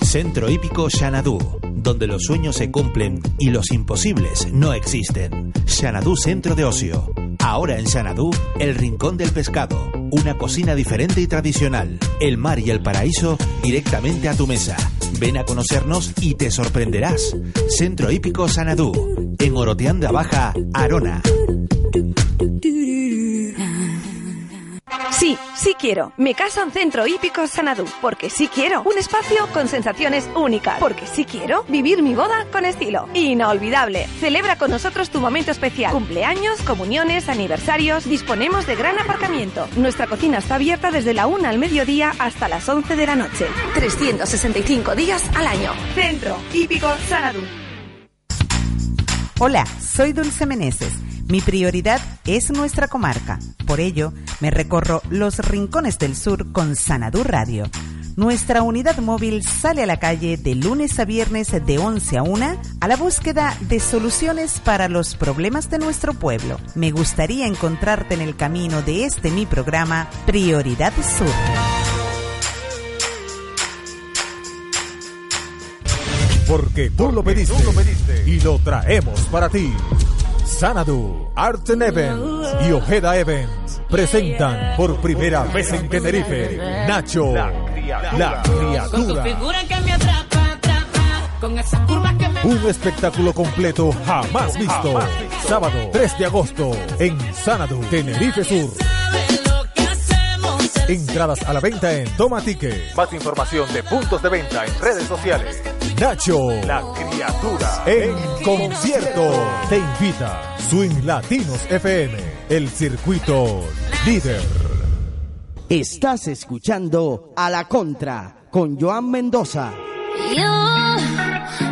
Centro Hípico Xanadú, donde los sueños se cumplen y los imposibles no existen. Xanadú Centro de Ocio. Ahora en Xanadú, el Rincón del Pescado, una cocina diferente y tradicional. El mar y el paraíso directamente a tu mesa. Ven a conocernos y te sorprenderás. Centro Hípico Xanadú, en Oroteanda Baja, Arona. Sí, sí quiero. Me caso en Centro Hípico Sanadú, porque sí quiero. Un espacio con sensaciones únicas, porque sí quiero vivir mi boda con estilo. Inolvidable. Celebra con nosotros tu momento especial. Cumpleaños, comuniones, aniversarios. Disponemos de gran aparcamiento. Nuestra cocina está abierta desde la 1 al mediodía hasta las 11 de la noche. 365 días al año. Centro Hípico Sanadú. Hola, soy Dulce Meneses. Mi prioridad es nuestra comarca. Por ello, me recorro los rincones del sur con Sanadú Radio. Nuestra unidad móvil sale a la calle de lunes a viernes de 11 a 1 a la búsqueda de soluciones para los problemas de nuestro pueblo. Me gustaría encontrarte en el camino de este mi programa Prioridad Sur. Porque tú lo pediste, y lo traemos para ti. Sanadu, Art and Events y Ojeda Events presentan por primera vez en Tenerife Nacho, la criatura. Con tu figura que me atrapa, atrapa, con esas curvas que me... Un espectáculo completo jamás visto. Sábado 3 de agosto en Sanadu, Tenerife Sur. Entradas a la venta en Toma Ticket. Más información de puntos de venta en redes sociales. Nacho, la criatura, en concierto. Te invita Swing Latinos FM, el circuito líder. Estás escuchando A la Contra con Joan Mendoza. You,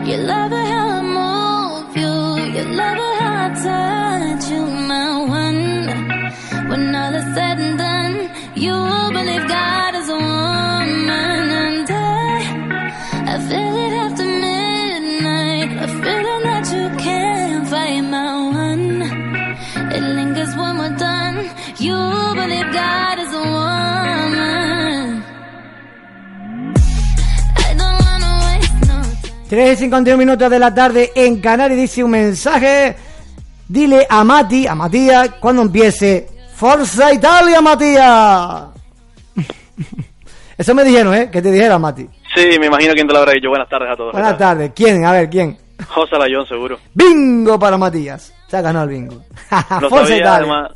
you love it how I move you, you love it how I touch you, my one. When all is said and done, you You believe God is a woman. I don't wanna waste no 3 y 51 minutos de la tarde en Canarias dice un mensaje. Dile a Mati, a Matías, cuando empiece Forza Italia, Matías. Eso me dijeron, ¿eh? Que te dijera, Mati. Sí, me imagino quién te lo habrá dicho. Buenas tardes a todos. Buenas tardes. ¿Quién? A ver, ¿quién? José Layón, seguro. Bingo para Matías. Se ha ganado el bingo. (laughs) Lo Forza sabía, Italia. además.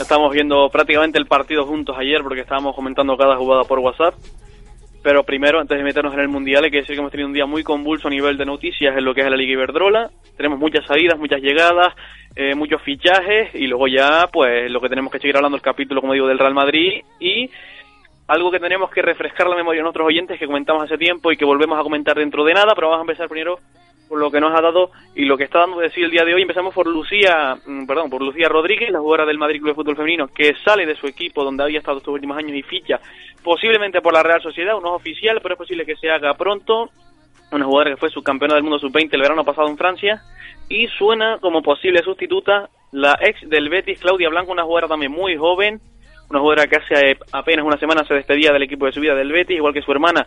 Estamos viendo prácticamente el partido juntos ayer porque estábamos comentando cada jugada por WhatsApp. Pero primero, antes de meternos en el Mundial, hay que decir que hemos tenido un día muy convulso a nivel de noticias en lo que es la Liga Iberdrola. Tenemos muchas salidas, muchas llegadas, eh, muchos fichajes y luego ya, pues, lo que tenemos que seguir hablando el capítulo, como digo, del Real Madrid y algo que tenemos que refrescar la memoria de nuestros oyentes que comentamos hace tiempo y que volvemos a comentar dentro de nada, pero vamos a empezar primero por lo que nos ha dado y lo que está dando de sí el día de hoy. Empezamos por Lucía, mm, perdón, por Lucía Rodríguez, la jugadora del Madrid Club de Fútbol Femenino, que sale de su equipo donde había estado estos últimos años y ficha posiblemente por la Real Sociedad, no es oficial, pero es posible que se haga pronto. Una jugadora que fue subcampeona del mundo sub-20 el verano pasado en Francia y suena como posible sustituta la ex del Betis, Claudia Blanco, una jugadora también muy joven, una jugadora que hace apenas una semana se despedía del equipo de su vida del Betis, igual que su hermana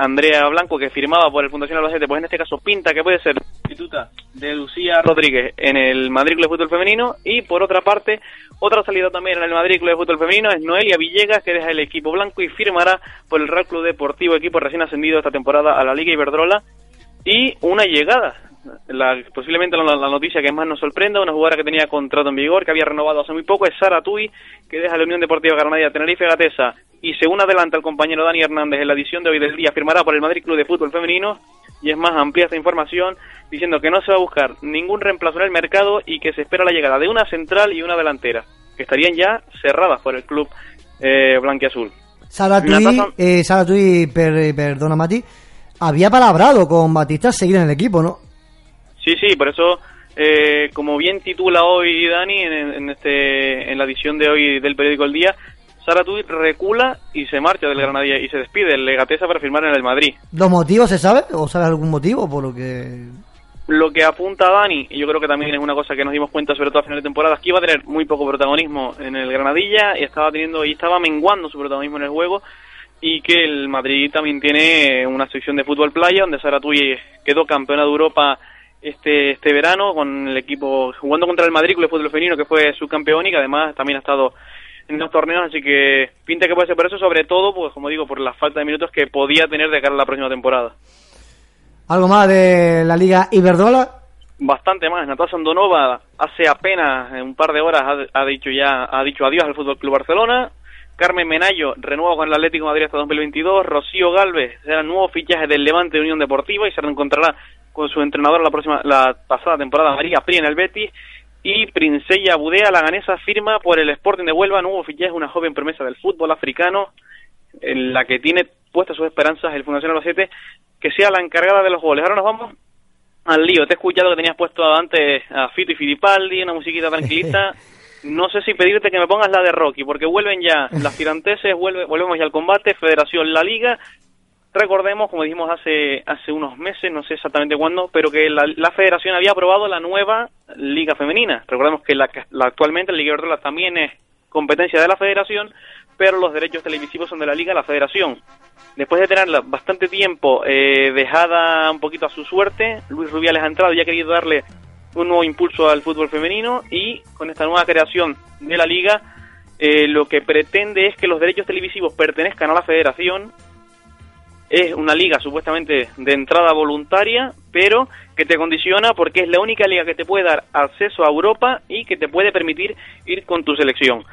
Andrea Blanco, que firmaba por el Fundación Albacete, pues en este caso pinta que puede ser sustituta de Lucía Rodríguez en el Madrid Club de Fútbol Femenino. Y por otra parte, otra salida también en el Madrid Club de Fútbol Femenino es Noelia Villegas, que deja el equipo blanco y firmará por el Real Club Deportivo, equipo recién ascendido esta temporada a la Liga Iberdrola. Y una llegada, la, posiblemente la, la noticia que más nos sorprenda, una jugadora que tenía contrato en vigor, que había renovado hace muy poco, es Sara Tui, que deja la Unión Deportiva Granadilla Tenerife Gatesa y según adelanta el compañero Dani Hernández en la edición de hoy del día, firmará por el Madrid Club de Fútbol Femenino y es más amplia esta información diciendo que no se va a buscar ningún reemplazo en el mercado y que se espera la llegada de una central y una delantera, que estarían ya cerradas por el club eh, blanquiazul. Sara Tui, eh, Sara Tui, per- perdona Mati, había palabrado con Batista seguir en el equipo, ¿no? Sí, sí, por eso, eh, como bien titula hoy Dani en, en este, en la edición de hoy del periódico El Día, Sara Tui recula y se marcha del Granadilla y se despide del Legatesa para firmar en el Madrid. ¿Los motivos se sabe? ¿O sabe algún motivo por lo que...? lo que apunta Dani, y yo creo que también es una cosa que nos dimos cuenta sobre todo a final de temporada, es que iba a tener muy poco protagonismo en el Granadilla y estaba teniendo y estaba menguando su protagonismo en el juego y que el Madrid también tiene una sección de fútbol playa donde Sara Tuy quedó campeona de Europa este este verano con el equipo jugando contra el Madrid de Fútbol Femenino que fue subcampeón y que además también ha estado en los torneos, así que pinta que puede ser por eso, sobre todo, pues como digo, por la falta de minutos que podía tener de cara a la próxima temporada. ¿Algo más de la Liga Iberdrola? Bastante más. Natasha Andonova hace apenas un par de horas ha, ha dicho ya ha dicho adiós al Fútbol Club Barcelona. Carmen Menayo renueva con el Atlético de Madrid hasta 2022. Rocío Galvez será nuevo fichaje del Levante Unión Deportiva y se reencontrará con su entrenador la próxima la pasada temporada María Pri en el Betis y Princella Budea, la ganesa, firma por el Sporting de Huelva, nuevo fichaje, una joven promesa del fútbol africano, en la que tiene puestas sus esperanzas el Fundación Albacete, que sea la encargada de los goles. Ahora nos vamos al lío. Te he escuchado que tenías puesto antes a Fito y Filipaldi, una musiquita tranquilita. (laughs) No sé si pedirte que me pongas la de Rocky, porque vuelven ya las tiranteses, vuelve, volvemos ya al combate, Federación, la Liga. Recordemos, como dijimos hace hace unos meses, no sé exactamente cuándo, pero que la, la Federación había aprobado la nueva Liga Femenina. Recordemos que la, la actualmente la Liga Iberdrola también es competencia de la Federación, pero los derechos televisivos son de la Liga, la Federación. Después de tenerla bastante tiempo eh, dejada un poquito a su suerte, Luis Rubiales ha entrado y ha querido darle un nuevo impulso al fútbol femenino y con esta nueva creación de la liga eh, lo que pretende es que los derechos televisivos pertenezcan a la federación es una liga supuestamente de entrada voluntaria, pero que te condiciona porque es la única liga que te puede dar acceso a Europa y que te puede permitir ir con tu selección.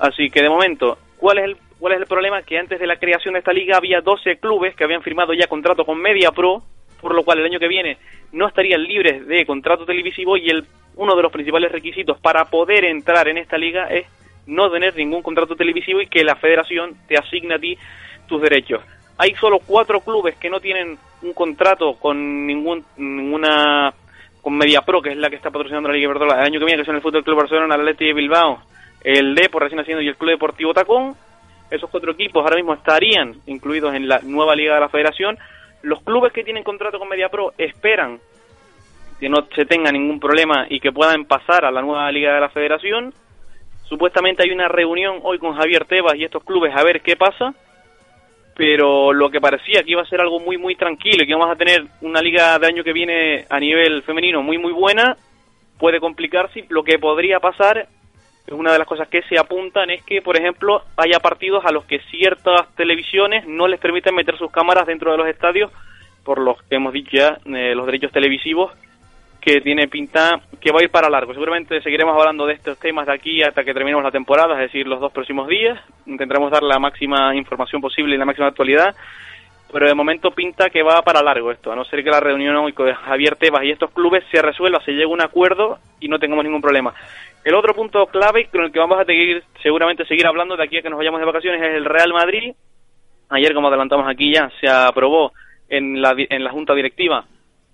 Así que de momento, ¿cuál es el, cuál es el problema? Que antes de la creación de esta liga había 12 clubes que habían firmado ya contrato con Media Pro, por lo cual el año que viene no estarían libres de contrato televisivo y el, uno de los principales requisitos para poder entrar en esta liga es no tener ningún contrato televisivo y que la federación te asigne a ti tus derechos hay solo cuatro clubes que no tienen un contrato con ningún ninguna con MediaPro, que es la que está patrocinando la Liga Iberdrola el año que viene, que son el Fútbol Club Barcelona, el Atleti de Bilbao, el Depor recién haciendo y el Club Deportivo Tacón. Esos cuatro equipos ahora mismo estarían incluidos en la nueva Liga de la Federación. Los clubes que tienen contrato con MediaPro esperan que no se tenga ningún problema y que puedan pasar a la nueva Liga de la Federación. Supuestamente hay una reunión hoy con Javier Tebas y estos clubes a ver qué pasa pero lo que parecía que iba a ser algo muy muy tranquilo y que íbamos a tener una liga de año que viene a nivel femenino muy muy buena puede complicarse. Lo que podría pasar es una de las cosas que se apuntan es que por ejemplo haya partidos a los que ciertas televisiones no les permiten meter sus cámaras dentro de los estadios por los que hemos dicho ya eh, los derechos televisivos que tiene pinta que va a ir para largo. Seguramente seguiremos hablando de estos temas de aquí hasta que terminemos la temporada, es decir, los dos próximos días. Intentaremos dar la máxima información posible y la máxima actualidad, pero de momento pinta que va para largo esto, a no ser que la reunión hoy con Javier Tebas y estos clubes se resuelva, se llegue a un acuerdo y no tengamos ningún problema. El otro punto clave con el que vamos a seguir, seguramente seguir hablando de aquí a que nos vayamos de vacaciones es el Real Madrid. Ayer, como adelantamos aquí ya, se aprobó en la, en la Junta Directiva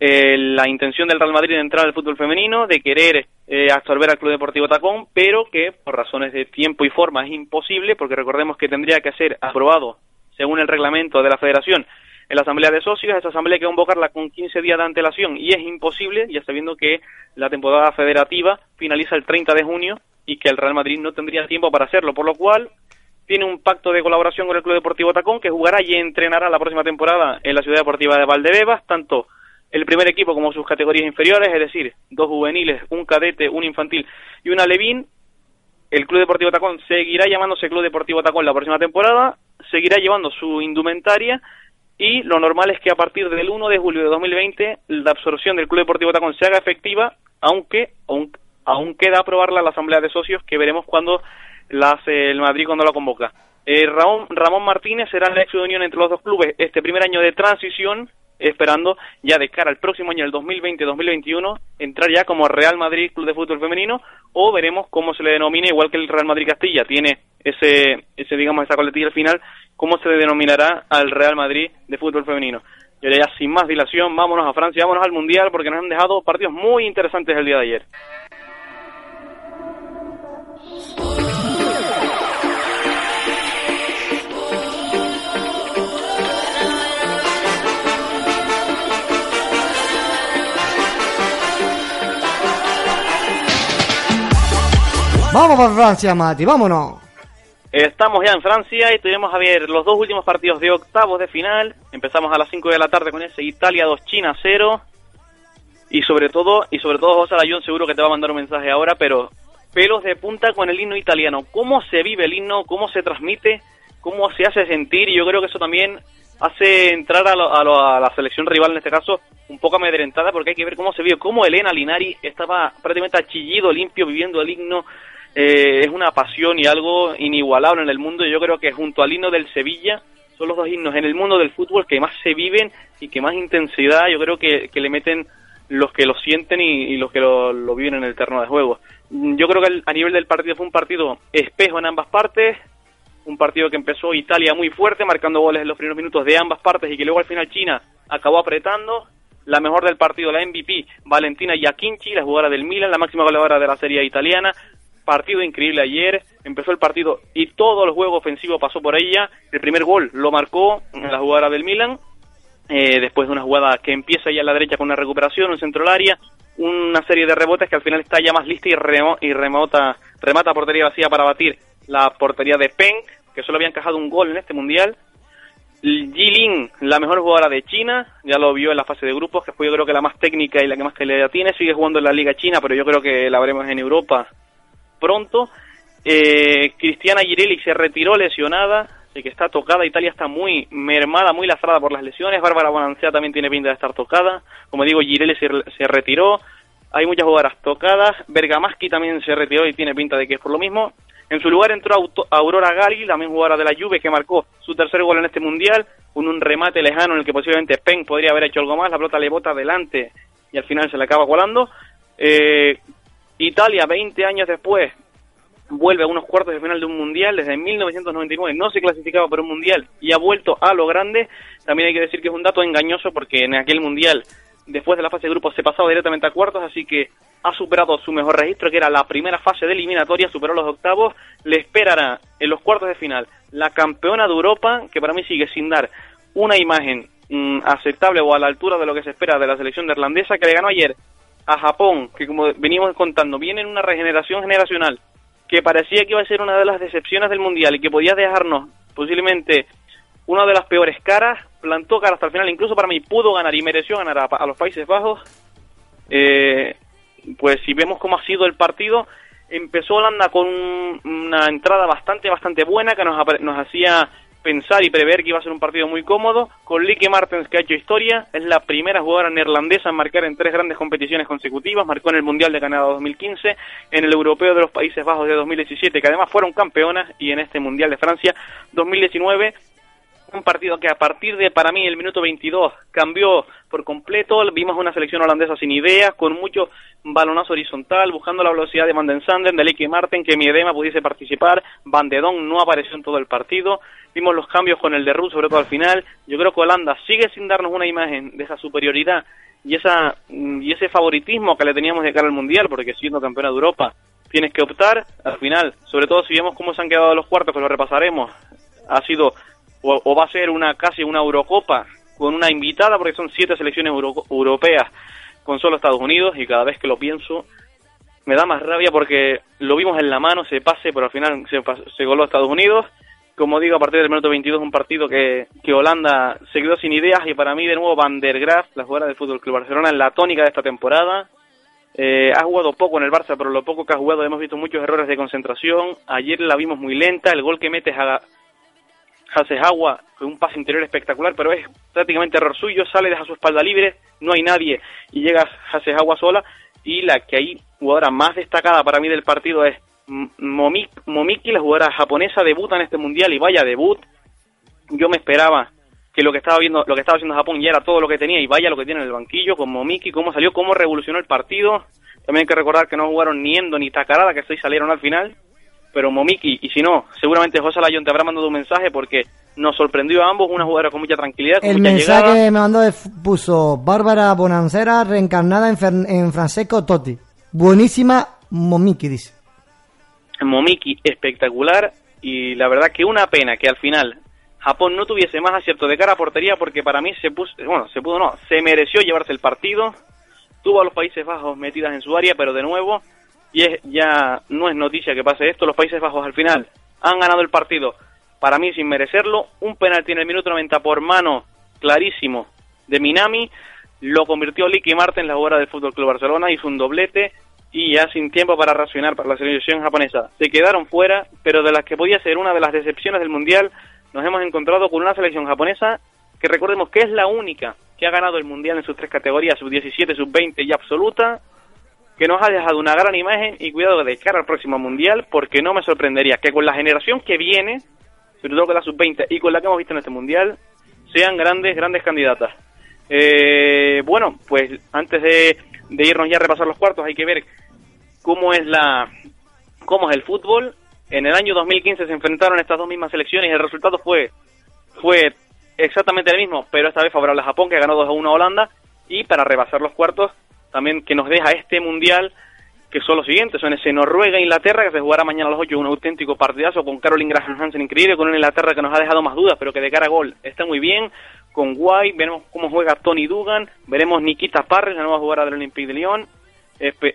eh, la intención del Real Madrid de entrar al fútbol femenino, de querer eh, absorber al Club Deportivo Tacón, pero que por razones de tiempo y forma es imposible, porque recordemos que tendría que ser aprobado, según el reglamento de la Federación, en la Asamblea de Socios. Esa Asamblea hay que convocarla con 15 días de antelación y es imposible, ya sabiendo que la temporada federativa finaliza el 30 de junio y que el Real Madrid no tendría tiempo para hacerlo, por lo cual tiene un pacto de colaboración con el Club Deportivo Tacón que jugará y entrenará la próxima temporada en la Ciudad Deportiva de Valdebebas, tanto el primer equipo como sus categorías inferiores, es decir, dos juveniles, un cadete, un infantil y una levín. El Club Deportivo Tacón seguirá llamándose Club Deportivo Tacón la próxima temporada, seguirá llevando su indumentaria y lo normal es que a partir del 1 de julio de 2020 la absorción del Club Deportivo Tacón se haga efectiva, aunque aún, aún queda aprobarla la Asamblea de Socios que veremos cuando la hace el Madrid cuando la convoca. Eh, Ramón, Ramón Martínez será la ex unión entre los dos clubes este primer año de transición esperando ya de cara al próximo año, el 2020-2021, entrar ya como Real Madrid Club de Fútbol Femenino o veremos cómo se le denomina, igual que el Real Madrid Castilla tiene ese, ese digamos, esa coletilla al final, cómo se denominará al Real Madrid de Fútbol Femenino. Y ya sin más dilación, vámonos a Francia, vámonos al Mundial porque nos han dejado partidos muy interesantes el día de ayer. Vamos para Francia, Mati, vámonos. Estamos ya en Francia y tuvimos a ver los dos últimos partidos de octavos de final. Empezamos a las 5 de la tarde con ese Italia 2 China 0. Y sobre todo, y sobre todo José Layón seguro que te va a mandar un mensaje ahora, pero pelos de punta con el himno italiano. ¿Cómo se vive el himno? ¿Cómo se transmite? ¿Cómo se hace sentir? Y yo creo que eso también hace entrar a, lo- a lo- a la selección rival, en este caso, un poco amedrentada, porque hay que ver cómo se vive, cómo Elena Linari estaba prácticamente achillido, limpio, viviendo el himno. Eh, es una pasión y algo inigualable en el mundo. Yo creo que junto al himno del Sevilla son los dos himnos en el mundo del fútbol que más se viven y que más intensidad yo creo que, que le meten los que lo sienten y, los que lo, lo viven en el terreno de juego. Yo creo que a nivel del partido fue un partido espejo en ambas partes, un partido que empezó Italia muy fuerte, marcando goles en los primeros minutos de ambas partes y que luego al final China acabó apretando. La mejor del partido, la MVP, Valentina Iaquinci, la jugadora del Milan, la máxima goleadora de la serie italiana. Partido increíble ayer, empezó el partido y todo el juego ofensivo pasó por ella. El primer gol lo marcó la jugadora del Milan, eh, después de una jugada que empieza ya a la derecha con una recuperación, un centro al área, una serie de rebotes que al final está ya más lista y, remo- y remota, remata portería vacía para batir la portería de Peng, que solo había encajado un gol en este mundial. Jilin, la mejor jugadora de China, ya lo vio en la fase de grupos, que fue yo creo que la más técnica y la que más calidad tiene, sigue jugando en la Liga China, pero yo creo que la veremos en Europa pronto. Eh, Cristiana Girelli se retiró lesionada, así que está tocada. Italia está muy mermada, muy lastrada por las lesiones. Bárbara Bonancea también tiene pinta de estar tocada. Como digo, Girelli se, retiró. Hay muchas jugadoras tocadas. Bergamaschi también se retiró y tiene pinta de que es por lo mismo. En su lugar entró Aurora Gali, también jugadora de la Juve, que marcó su tercer gol en este mundial, con un remate lejano en el que posiblemente Peng podría haber hecho algo más. La pelota le bota adelante y al final se le acaba colando. Eh, Italia, 20 años después, vuelve a unos cuartos de final de un mundial. Desde 1999 no se clasificaba para un mundial y ha vuelto a lo grande. También hay que decir que es un dato engañoso porque en aquel mundial, después de la fase de grupos, se pasaba directamente a cuartos, así que ha superado su mejor registro, que era la primera fase de eliminatoria, superó los octavos. Le esperará en los cuartos de final la campeona de Europa, que para mí sigue sin dar una imagen mm, aceptable o a la altura de lo que se espera de la selección neerlandesa, que le ganó ayer a Japón, que como venimos contando, viene en una regeneración generacional que parecía que iba a ser una de las decepciones del Mundial y que podía dejarnos posiblemente una de las peores caras, plantó cara hasta el final, incluso para mí pudo ganar y mereció ganar a, a los Países Bajos. Eh, pues si vemos cómo ha sido el partido, empezó Holanda con un- una entrada bastante, bastante buena que nos, nos hacía pensar y prever que iba a ser un partido muy cómodo, con Lieke Martens que ha hecho historia, es la primera jugadora neerlandesa en marcar en tres grandes competiciones consecutivas, marcó en el Mundial de Canadá 2015, en el Europeo de los Países Bajos de 2017, que además fueron campeonas, y en este Mundial de Francia 2019, un partido que a partir de, para mí, el minuto 22 cambió por completo. Vimos una selección holandesa sin ideas, con mucho balonazo horizontal, buscando la velocidad de Van den Sanden, de Lieke Marten, que Miedema pudiese participar. Van de no apareció en todo el partido. Vimos los cambios con el de Ruth, sobre todo al final. Yo creo que Holanda sigue sin darnos una imagen de esa superioridad y esa y ese favoritismo que le teníamos de cara al Mundial, porque siendo campeona de Europa tienes que optar. Al final, sobre todo si vemos cómo se han quedado los cuartos, que lo repasaremos, ha sido o, o va a ser una casi una Eurocopa con una invitada, porque son siete selecciones euro- europeas con solo Estados Unidos, y cada vez que lo pienso me da más rabia porque lo vimos en la mano, se pase, pero al final se, se goló a Estados Unidos. Como digo, a partir del minuto 22 un partido que, que Holanda se quedó sin ideas y para mí de nuevo Van der Graaf, la jugadora del Fútbol Club Barcelona, en la tónica de esta temporada. Eh, ha jugado poco en el Barça, pero lo poco que ha jugado hemos visto muchos errores de concentración. Ayer la vimos muy lenta, el gol que mete es a, Hasehawa con un pase interior espectacular, pero es prácticamente error suyo, sale, deja su espalda libre, no hay nadie y llega Hasehawa sola. Y la que hay jugadora más destacada para mí del partido es M- Momik, Momiki, la jugadora japonesa, debuta en este mundial y vaya debut. Yo me esperaba que lo que estaba viendo, lo que estaba haciendo Japón ya era todo lo que tenía y vaya lo que tiene en el banquillo con Momiki, cómo salió, cómo revolucionó el partido. También hay que recordar que no jugaron ni Endo ni Takarada, que seis salieron al final pero Momiki, y si no, seguramente José Layón te habrá mandado un mensaje porque nos sorprendió a ambos, una jugadora con mucha tranquilidad, con El mucha mensaje llegada. me mandó es- puso Bárbara Bonancera reencarnada en, Fer- en Francesco Totti. Buenísima Momiki, dice. Momiki espectacular y la verdad que una pena que al final Japón no tuviese más acierto de cara a portería porque para mí se puso, bueno, se pudo no, se mereció llevarse el partido, tuvo a los Países Bajos metidas en su área, pero de nuevo y es, ya no es noticia que pase esto, los Países Bajos al final han ganado el partido, para mí sin merecerlo, un penalti en el minuto 90 por mano clarísimo de Minami, lo convirtió Licky en la jugadora del Fútbol Club Barcelona, hizo un doblete y ya sin tiempo para reaccionar para la selección japonesa. Se quedaron fuera, pero de las que podía ser una de las decepciones del Mundial, nos hemos encontrado con una selección japonesa que recordemos que es la única que ha ganado el Mundial en sus tres categorías, sub-17, sub-20 y absoluta, que nos ha dejado una gran imagen y cuidado de cara al próximo Mundial, porque no me sorprendería que con la generación que viene, sobre todo con la sub-20 y con la que hemos visto en este Mundial, sean grandes, grandes candidatas. Eh, bueno, pues antes de, irnos ya a repasar los cuartos, hay que ver cómo es la cómo es el fútbol. En el año 2015 se enfrentaron estas dos mismas selecciones y el resultado fue fue exactamente el mismo, pero esta vez favorable a Japón que ganó 2 a 1 a Holanda y para rebasar los cuartos también que nos deja este mundial que son los siguientes, son ese Noruega-Inglaterra que se jugará mañana a las 8, un auténtico partidazo con Caroline Graham Hansen increíble, con una Inglaterra que nos ha dejado más dudas, pero que de cara a gol está muy bien, con White, veremos cómo juega Tony Dugan, veremos Nikita Parres, la nueva jugadora del Olympique de Lyon,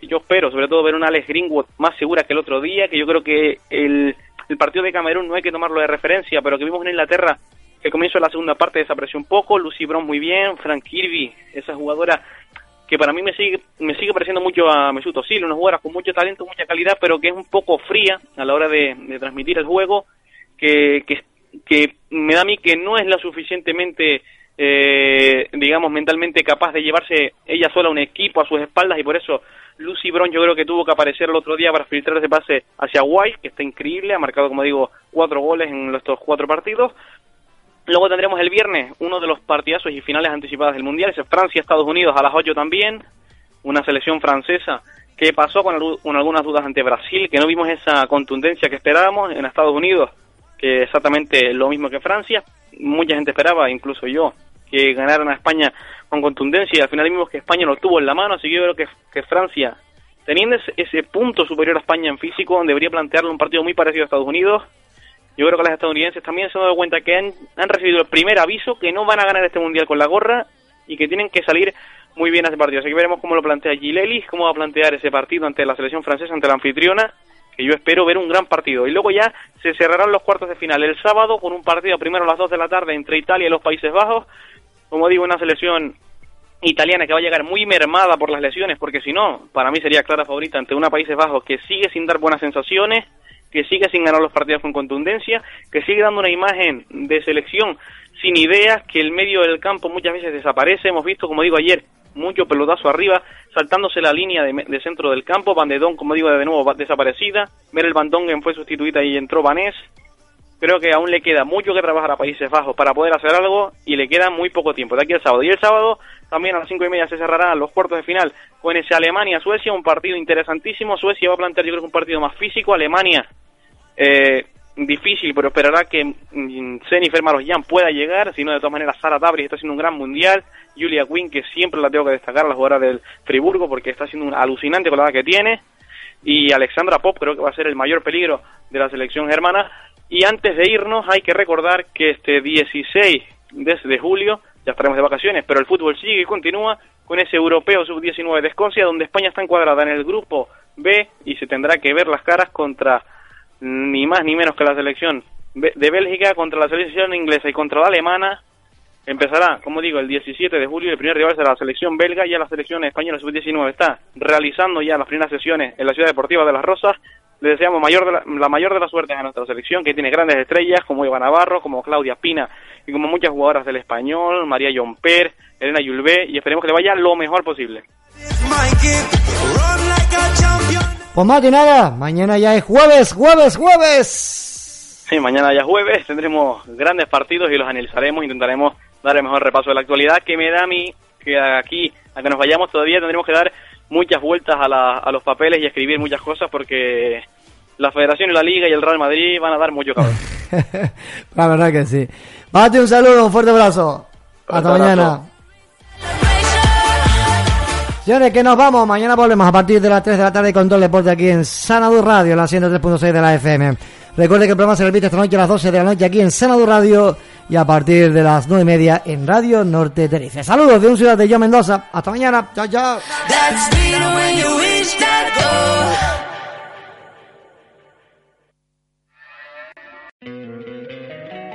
yo espero sobre todo ver una Alex Greenwood más segura que el otro día, que yo creo que el, el partido de Camerún no hay que tomarlo de referencia, pero que vimos en Inglaterra que comienzo la segunda parte desapareció un poco, Lucy Brown muy bien, Frank Kirby, esa jugadora que para mí me sigue me sigue pareciendo mucho a Mesut Özil, una jugadora con mucho talento, mucha calidad, pero que es un poco fría a la hora de, transmitir el juego, que, que, que me da a mí que no es lo suficientemente eh, digamos, mentalmente capaz de llevarse ella sola un equipo a sus espaldas y por eso Lucy Brown yo creo que tuvo que aparecer el otro día para filtrar ese pase hacia White, que está increíble, ha marcado, como digo, cuatro goles en estos cuatro partidos. Luego tendremos el viernes uno de los partidazos y finales anticipadas del Mundial, es Francia-Estados Unidos a las 8 también, una selección francesa que pasó con, con algunas dudas ante Brasil, que no vimos esa contundencia que esperábamos en Estados Unidos, que exactamente lo mismo que Francia, mucha gente esperaba, incluso yo, que ganaran a España con contundencia y al final vimos que España lo tuvo en la mano, así que yo creo que, que Francia, teniendo ese, ese, punto superior a España en físico, debería plantearle un partido muy parecido a Estados Unidos. Yo creo que las estadounidenses también se han dado cuenta que han, han recibido el primer aviso que no van a ganar este mundial con la gorra y que tienen que salir muy bien a ese partido. Así que veremos cómo lo plantea Gilelis, cómo va a plantear ese partido ante la selección francesa, ante la anfitriona, que yo espero ver un gran partido. Y luego ya se cerrarán los cuartos de final el sábado con un partido primero a las 2 de la tarde entre Italia y los Países Bajos como digo, una selección italiana que va a llegar muy mermada por las lesiones, porque si no, para mí sería clara favorita ante una Países Bajos que sigue sin dar buenas sensaciones, que sigue sin ganar los partidos con contundencia, que sigue dando una imagen de selección sin ideas, que el medio del campo muchas veces desaparece. Hemos visto, como digo ayer, mucho pelotazo arriba, saltándose la línea de, centro del campo. Bandedón, como digo, de nuevo desaparecida. Ver el Bandongen fue sustituida y entró Vanés creo que aún le queda mucho que trabajar a Países Bajos para poder hacer algo y le queda muy poco tiempo de aquí al sábado. Y el sábado también a las cinco y media se cerrarán los cuartos de final con ese Alemania-Suecia, un partido interesantísimo. Suecia va a plantear yo creo un partido más físico. Alemania eh, difícil, pero esperará que mm, Jennifer Marosjan pueda llegar, si no de todas maneras Sara Tabri está haciendo un gran mundial, Julia Quinn que siempre la tengo que destacar, la jugadora del Friburgo porque está haciendo un alucinante con la edad que tiene y Alexandra Pop creo que va a ser el mayor peligro de la selección germana y antes de irnos hay que recordar que este 16 de, julio ya estaremos de vacaciones, pero el fútbol sigue y continúa con ese europeo sub-19 de Escocia, donde España está encuadrada en el grupo B y se tendrá que ver las caras contra ni más ni menos que la selección de Bélgica, contra la selección inglesa y contra la alemana. Empezará, como digo, el 17 de julio. El primer rival será la selección belga ya la selección española sub-19 está realizando ya las primeras sesiones en la Ciudad Deportiva de las Rosas le deseamos mayor de la, la, mayor de las suertes a nuestra selección, que tiene grandes estrellas como Iván Navarro, como Claudia Pina y como muchas jugadoras del español, María Jomper, Elena Yulvé, y esperemos que le vaya lo mejor posible. Pues más que nada, mañana ya es jueves, jueves, jueves. Sí, mañana ya es jueves, tendremos grandes partidos y los analizaremos, intentaremos dar el mejor repaso de la actualidad, que me da a mí que aquí, a que nos vayamos todavía, tendremos que dar muchas vueltas a, la, a los papeles y escribir muchas cosas porque la Federación y la Liga y el Real Madrid van a dar mucho cabrón. (laughs) la verdad que sí. Bate un saludo, un fuerte abrazo. Hasta mañana. Señores, que nos vamos. Mañana volvemos a partir de las 3 de la tarde con todo el deporte aquí en Sanadu Radio, en la 103.6 de la FM. Recuerde que el programa se repite esta noche a las 12 de la noche aquí en Sanadu Radio y a partir de las 9 y media en Radio Norte Tenerife. Saludos de un ciudad de yo Mendoza. Hasta mañana. Chao, chao.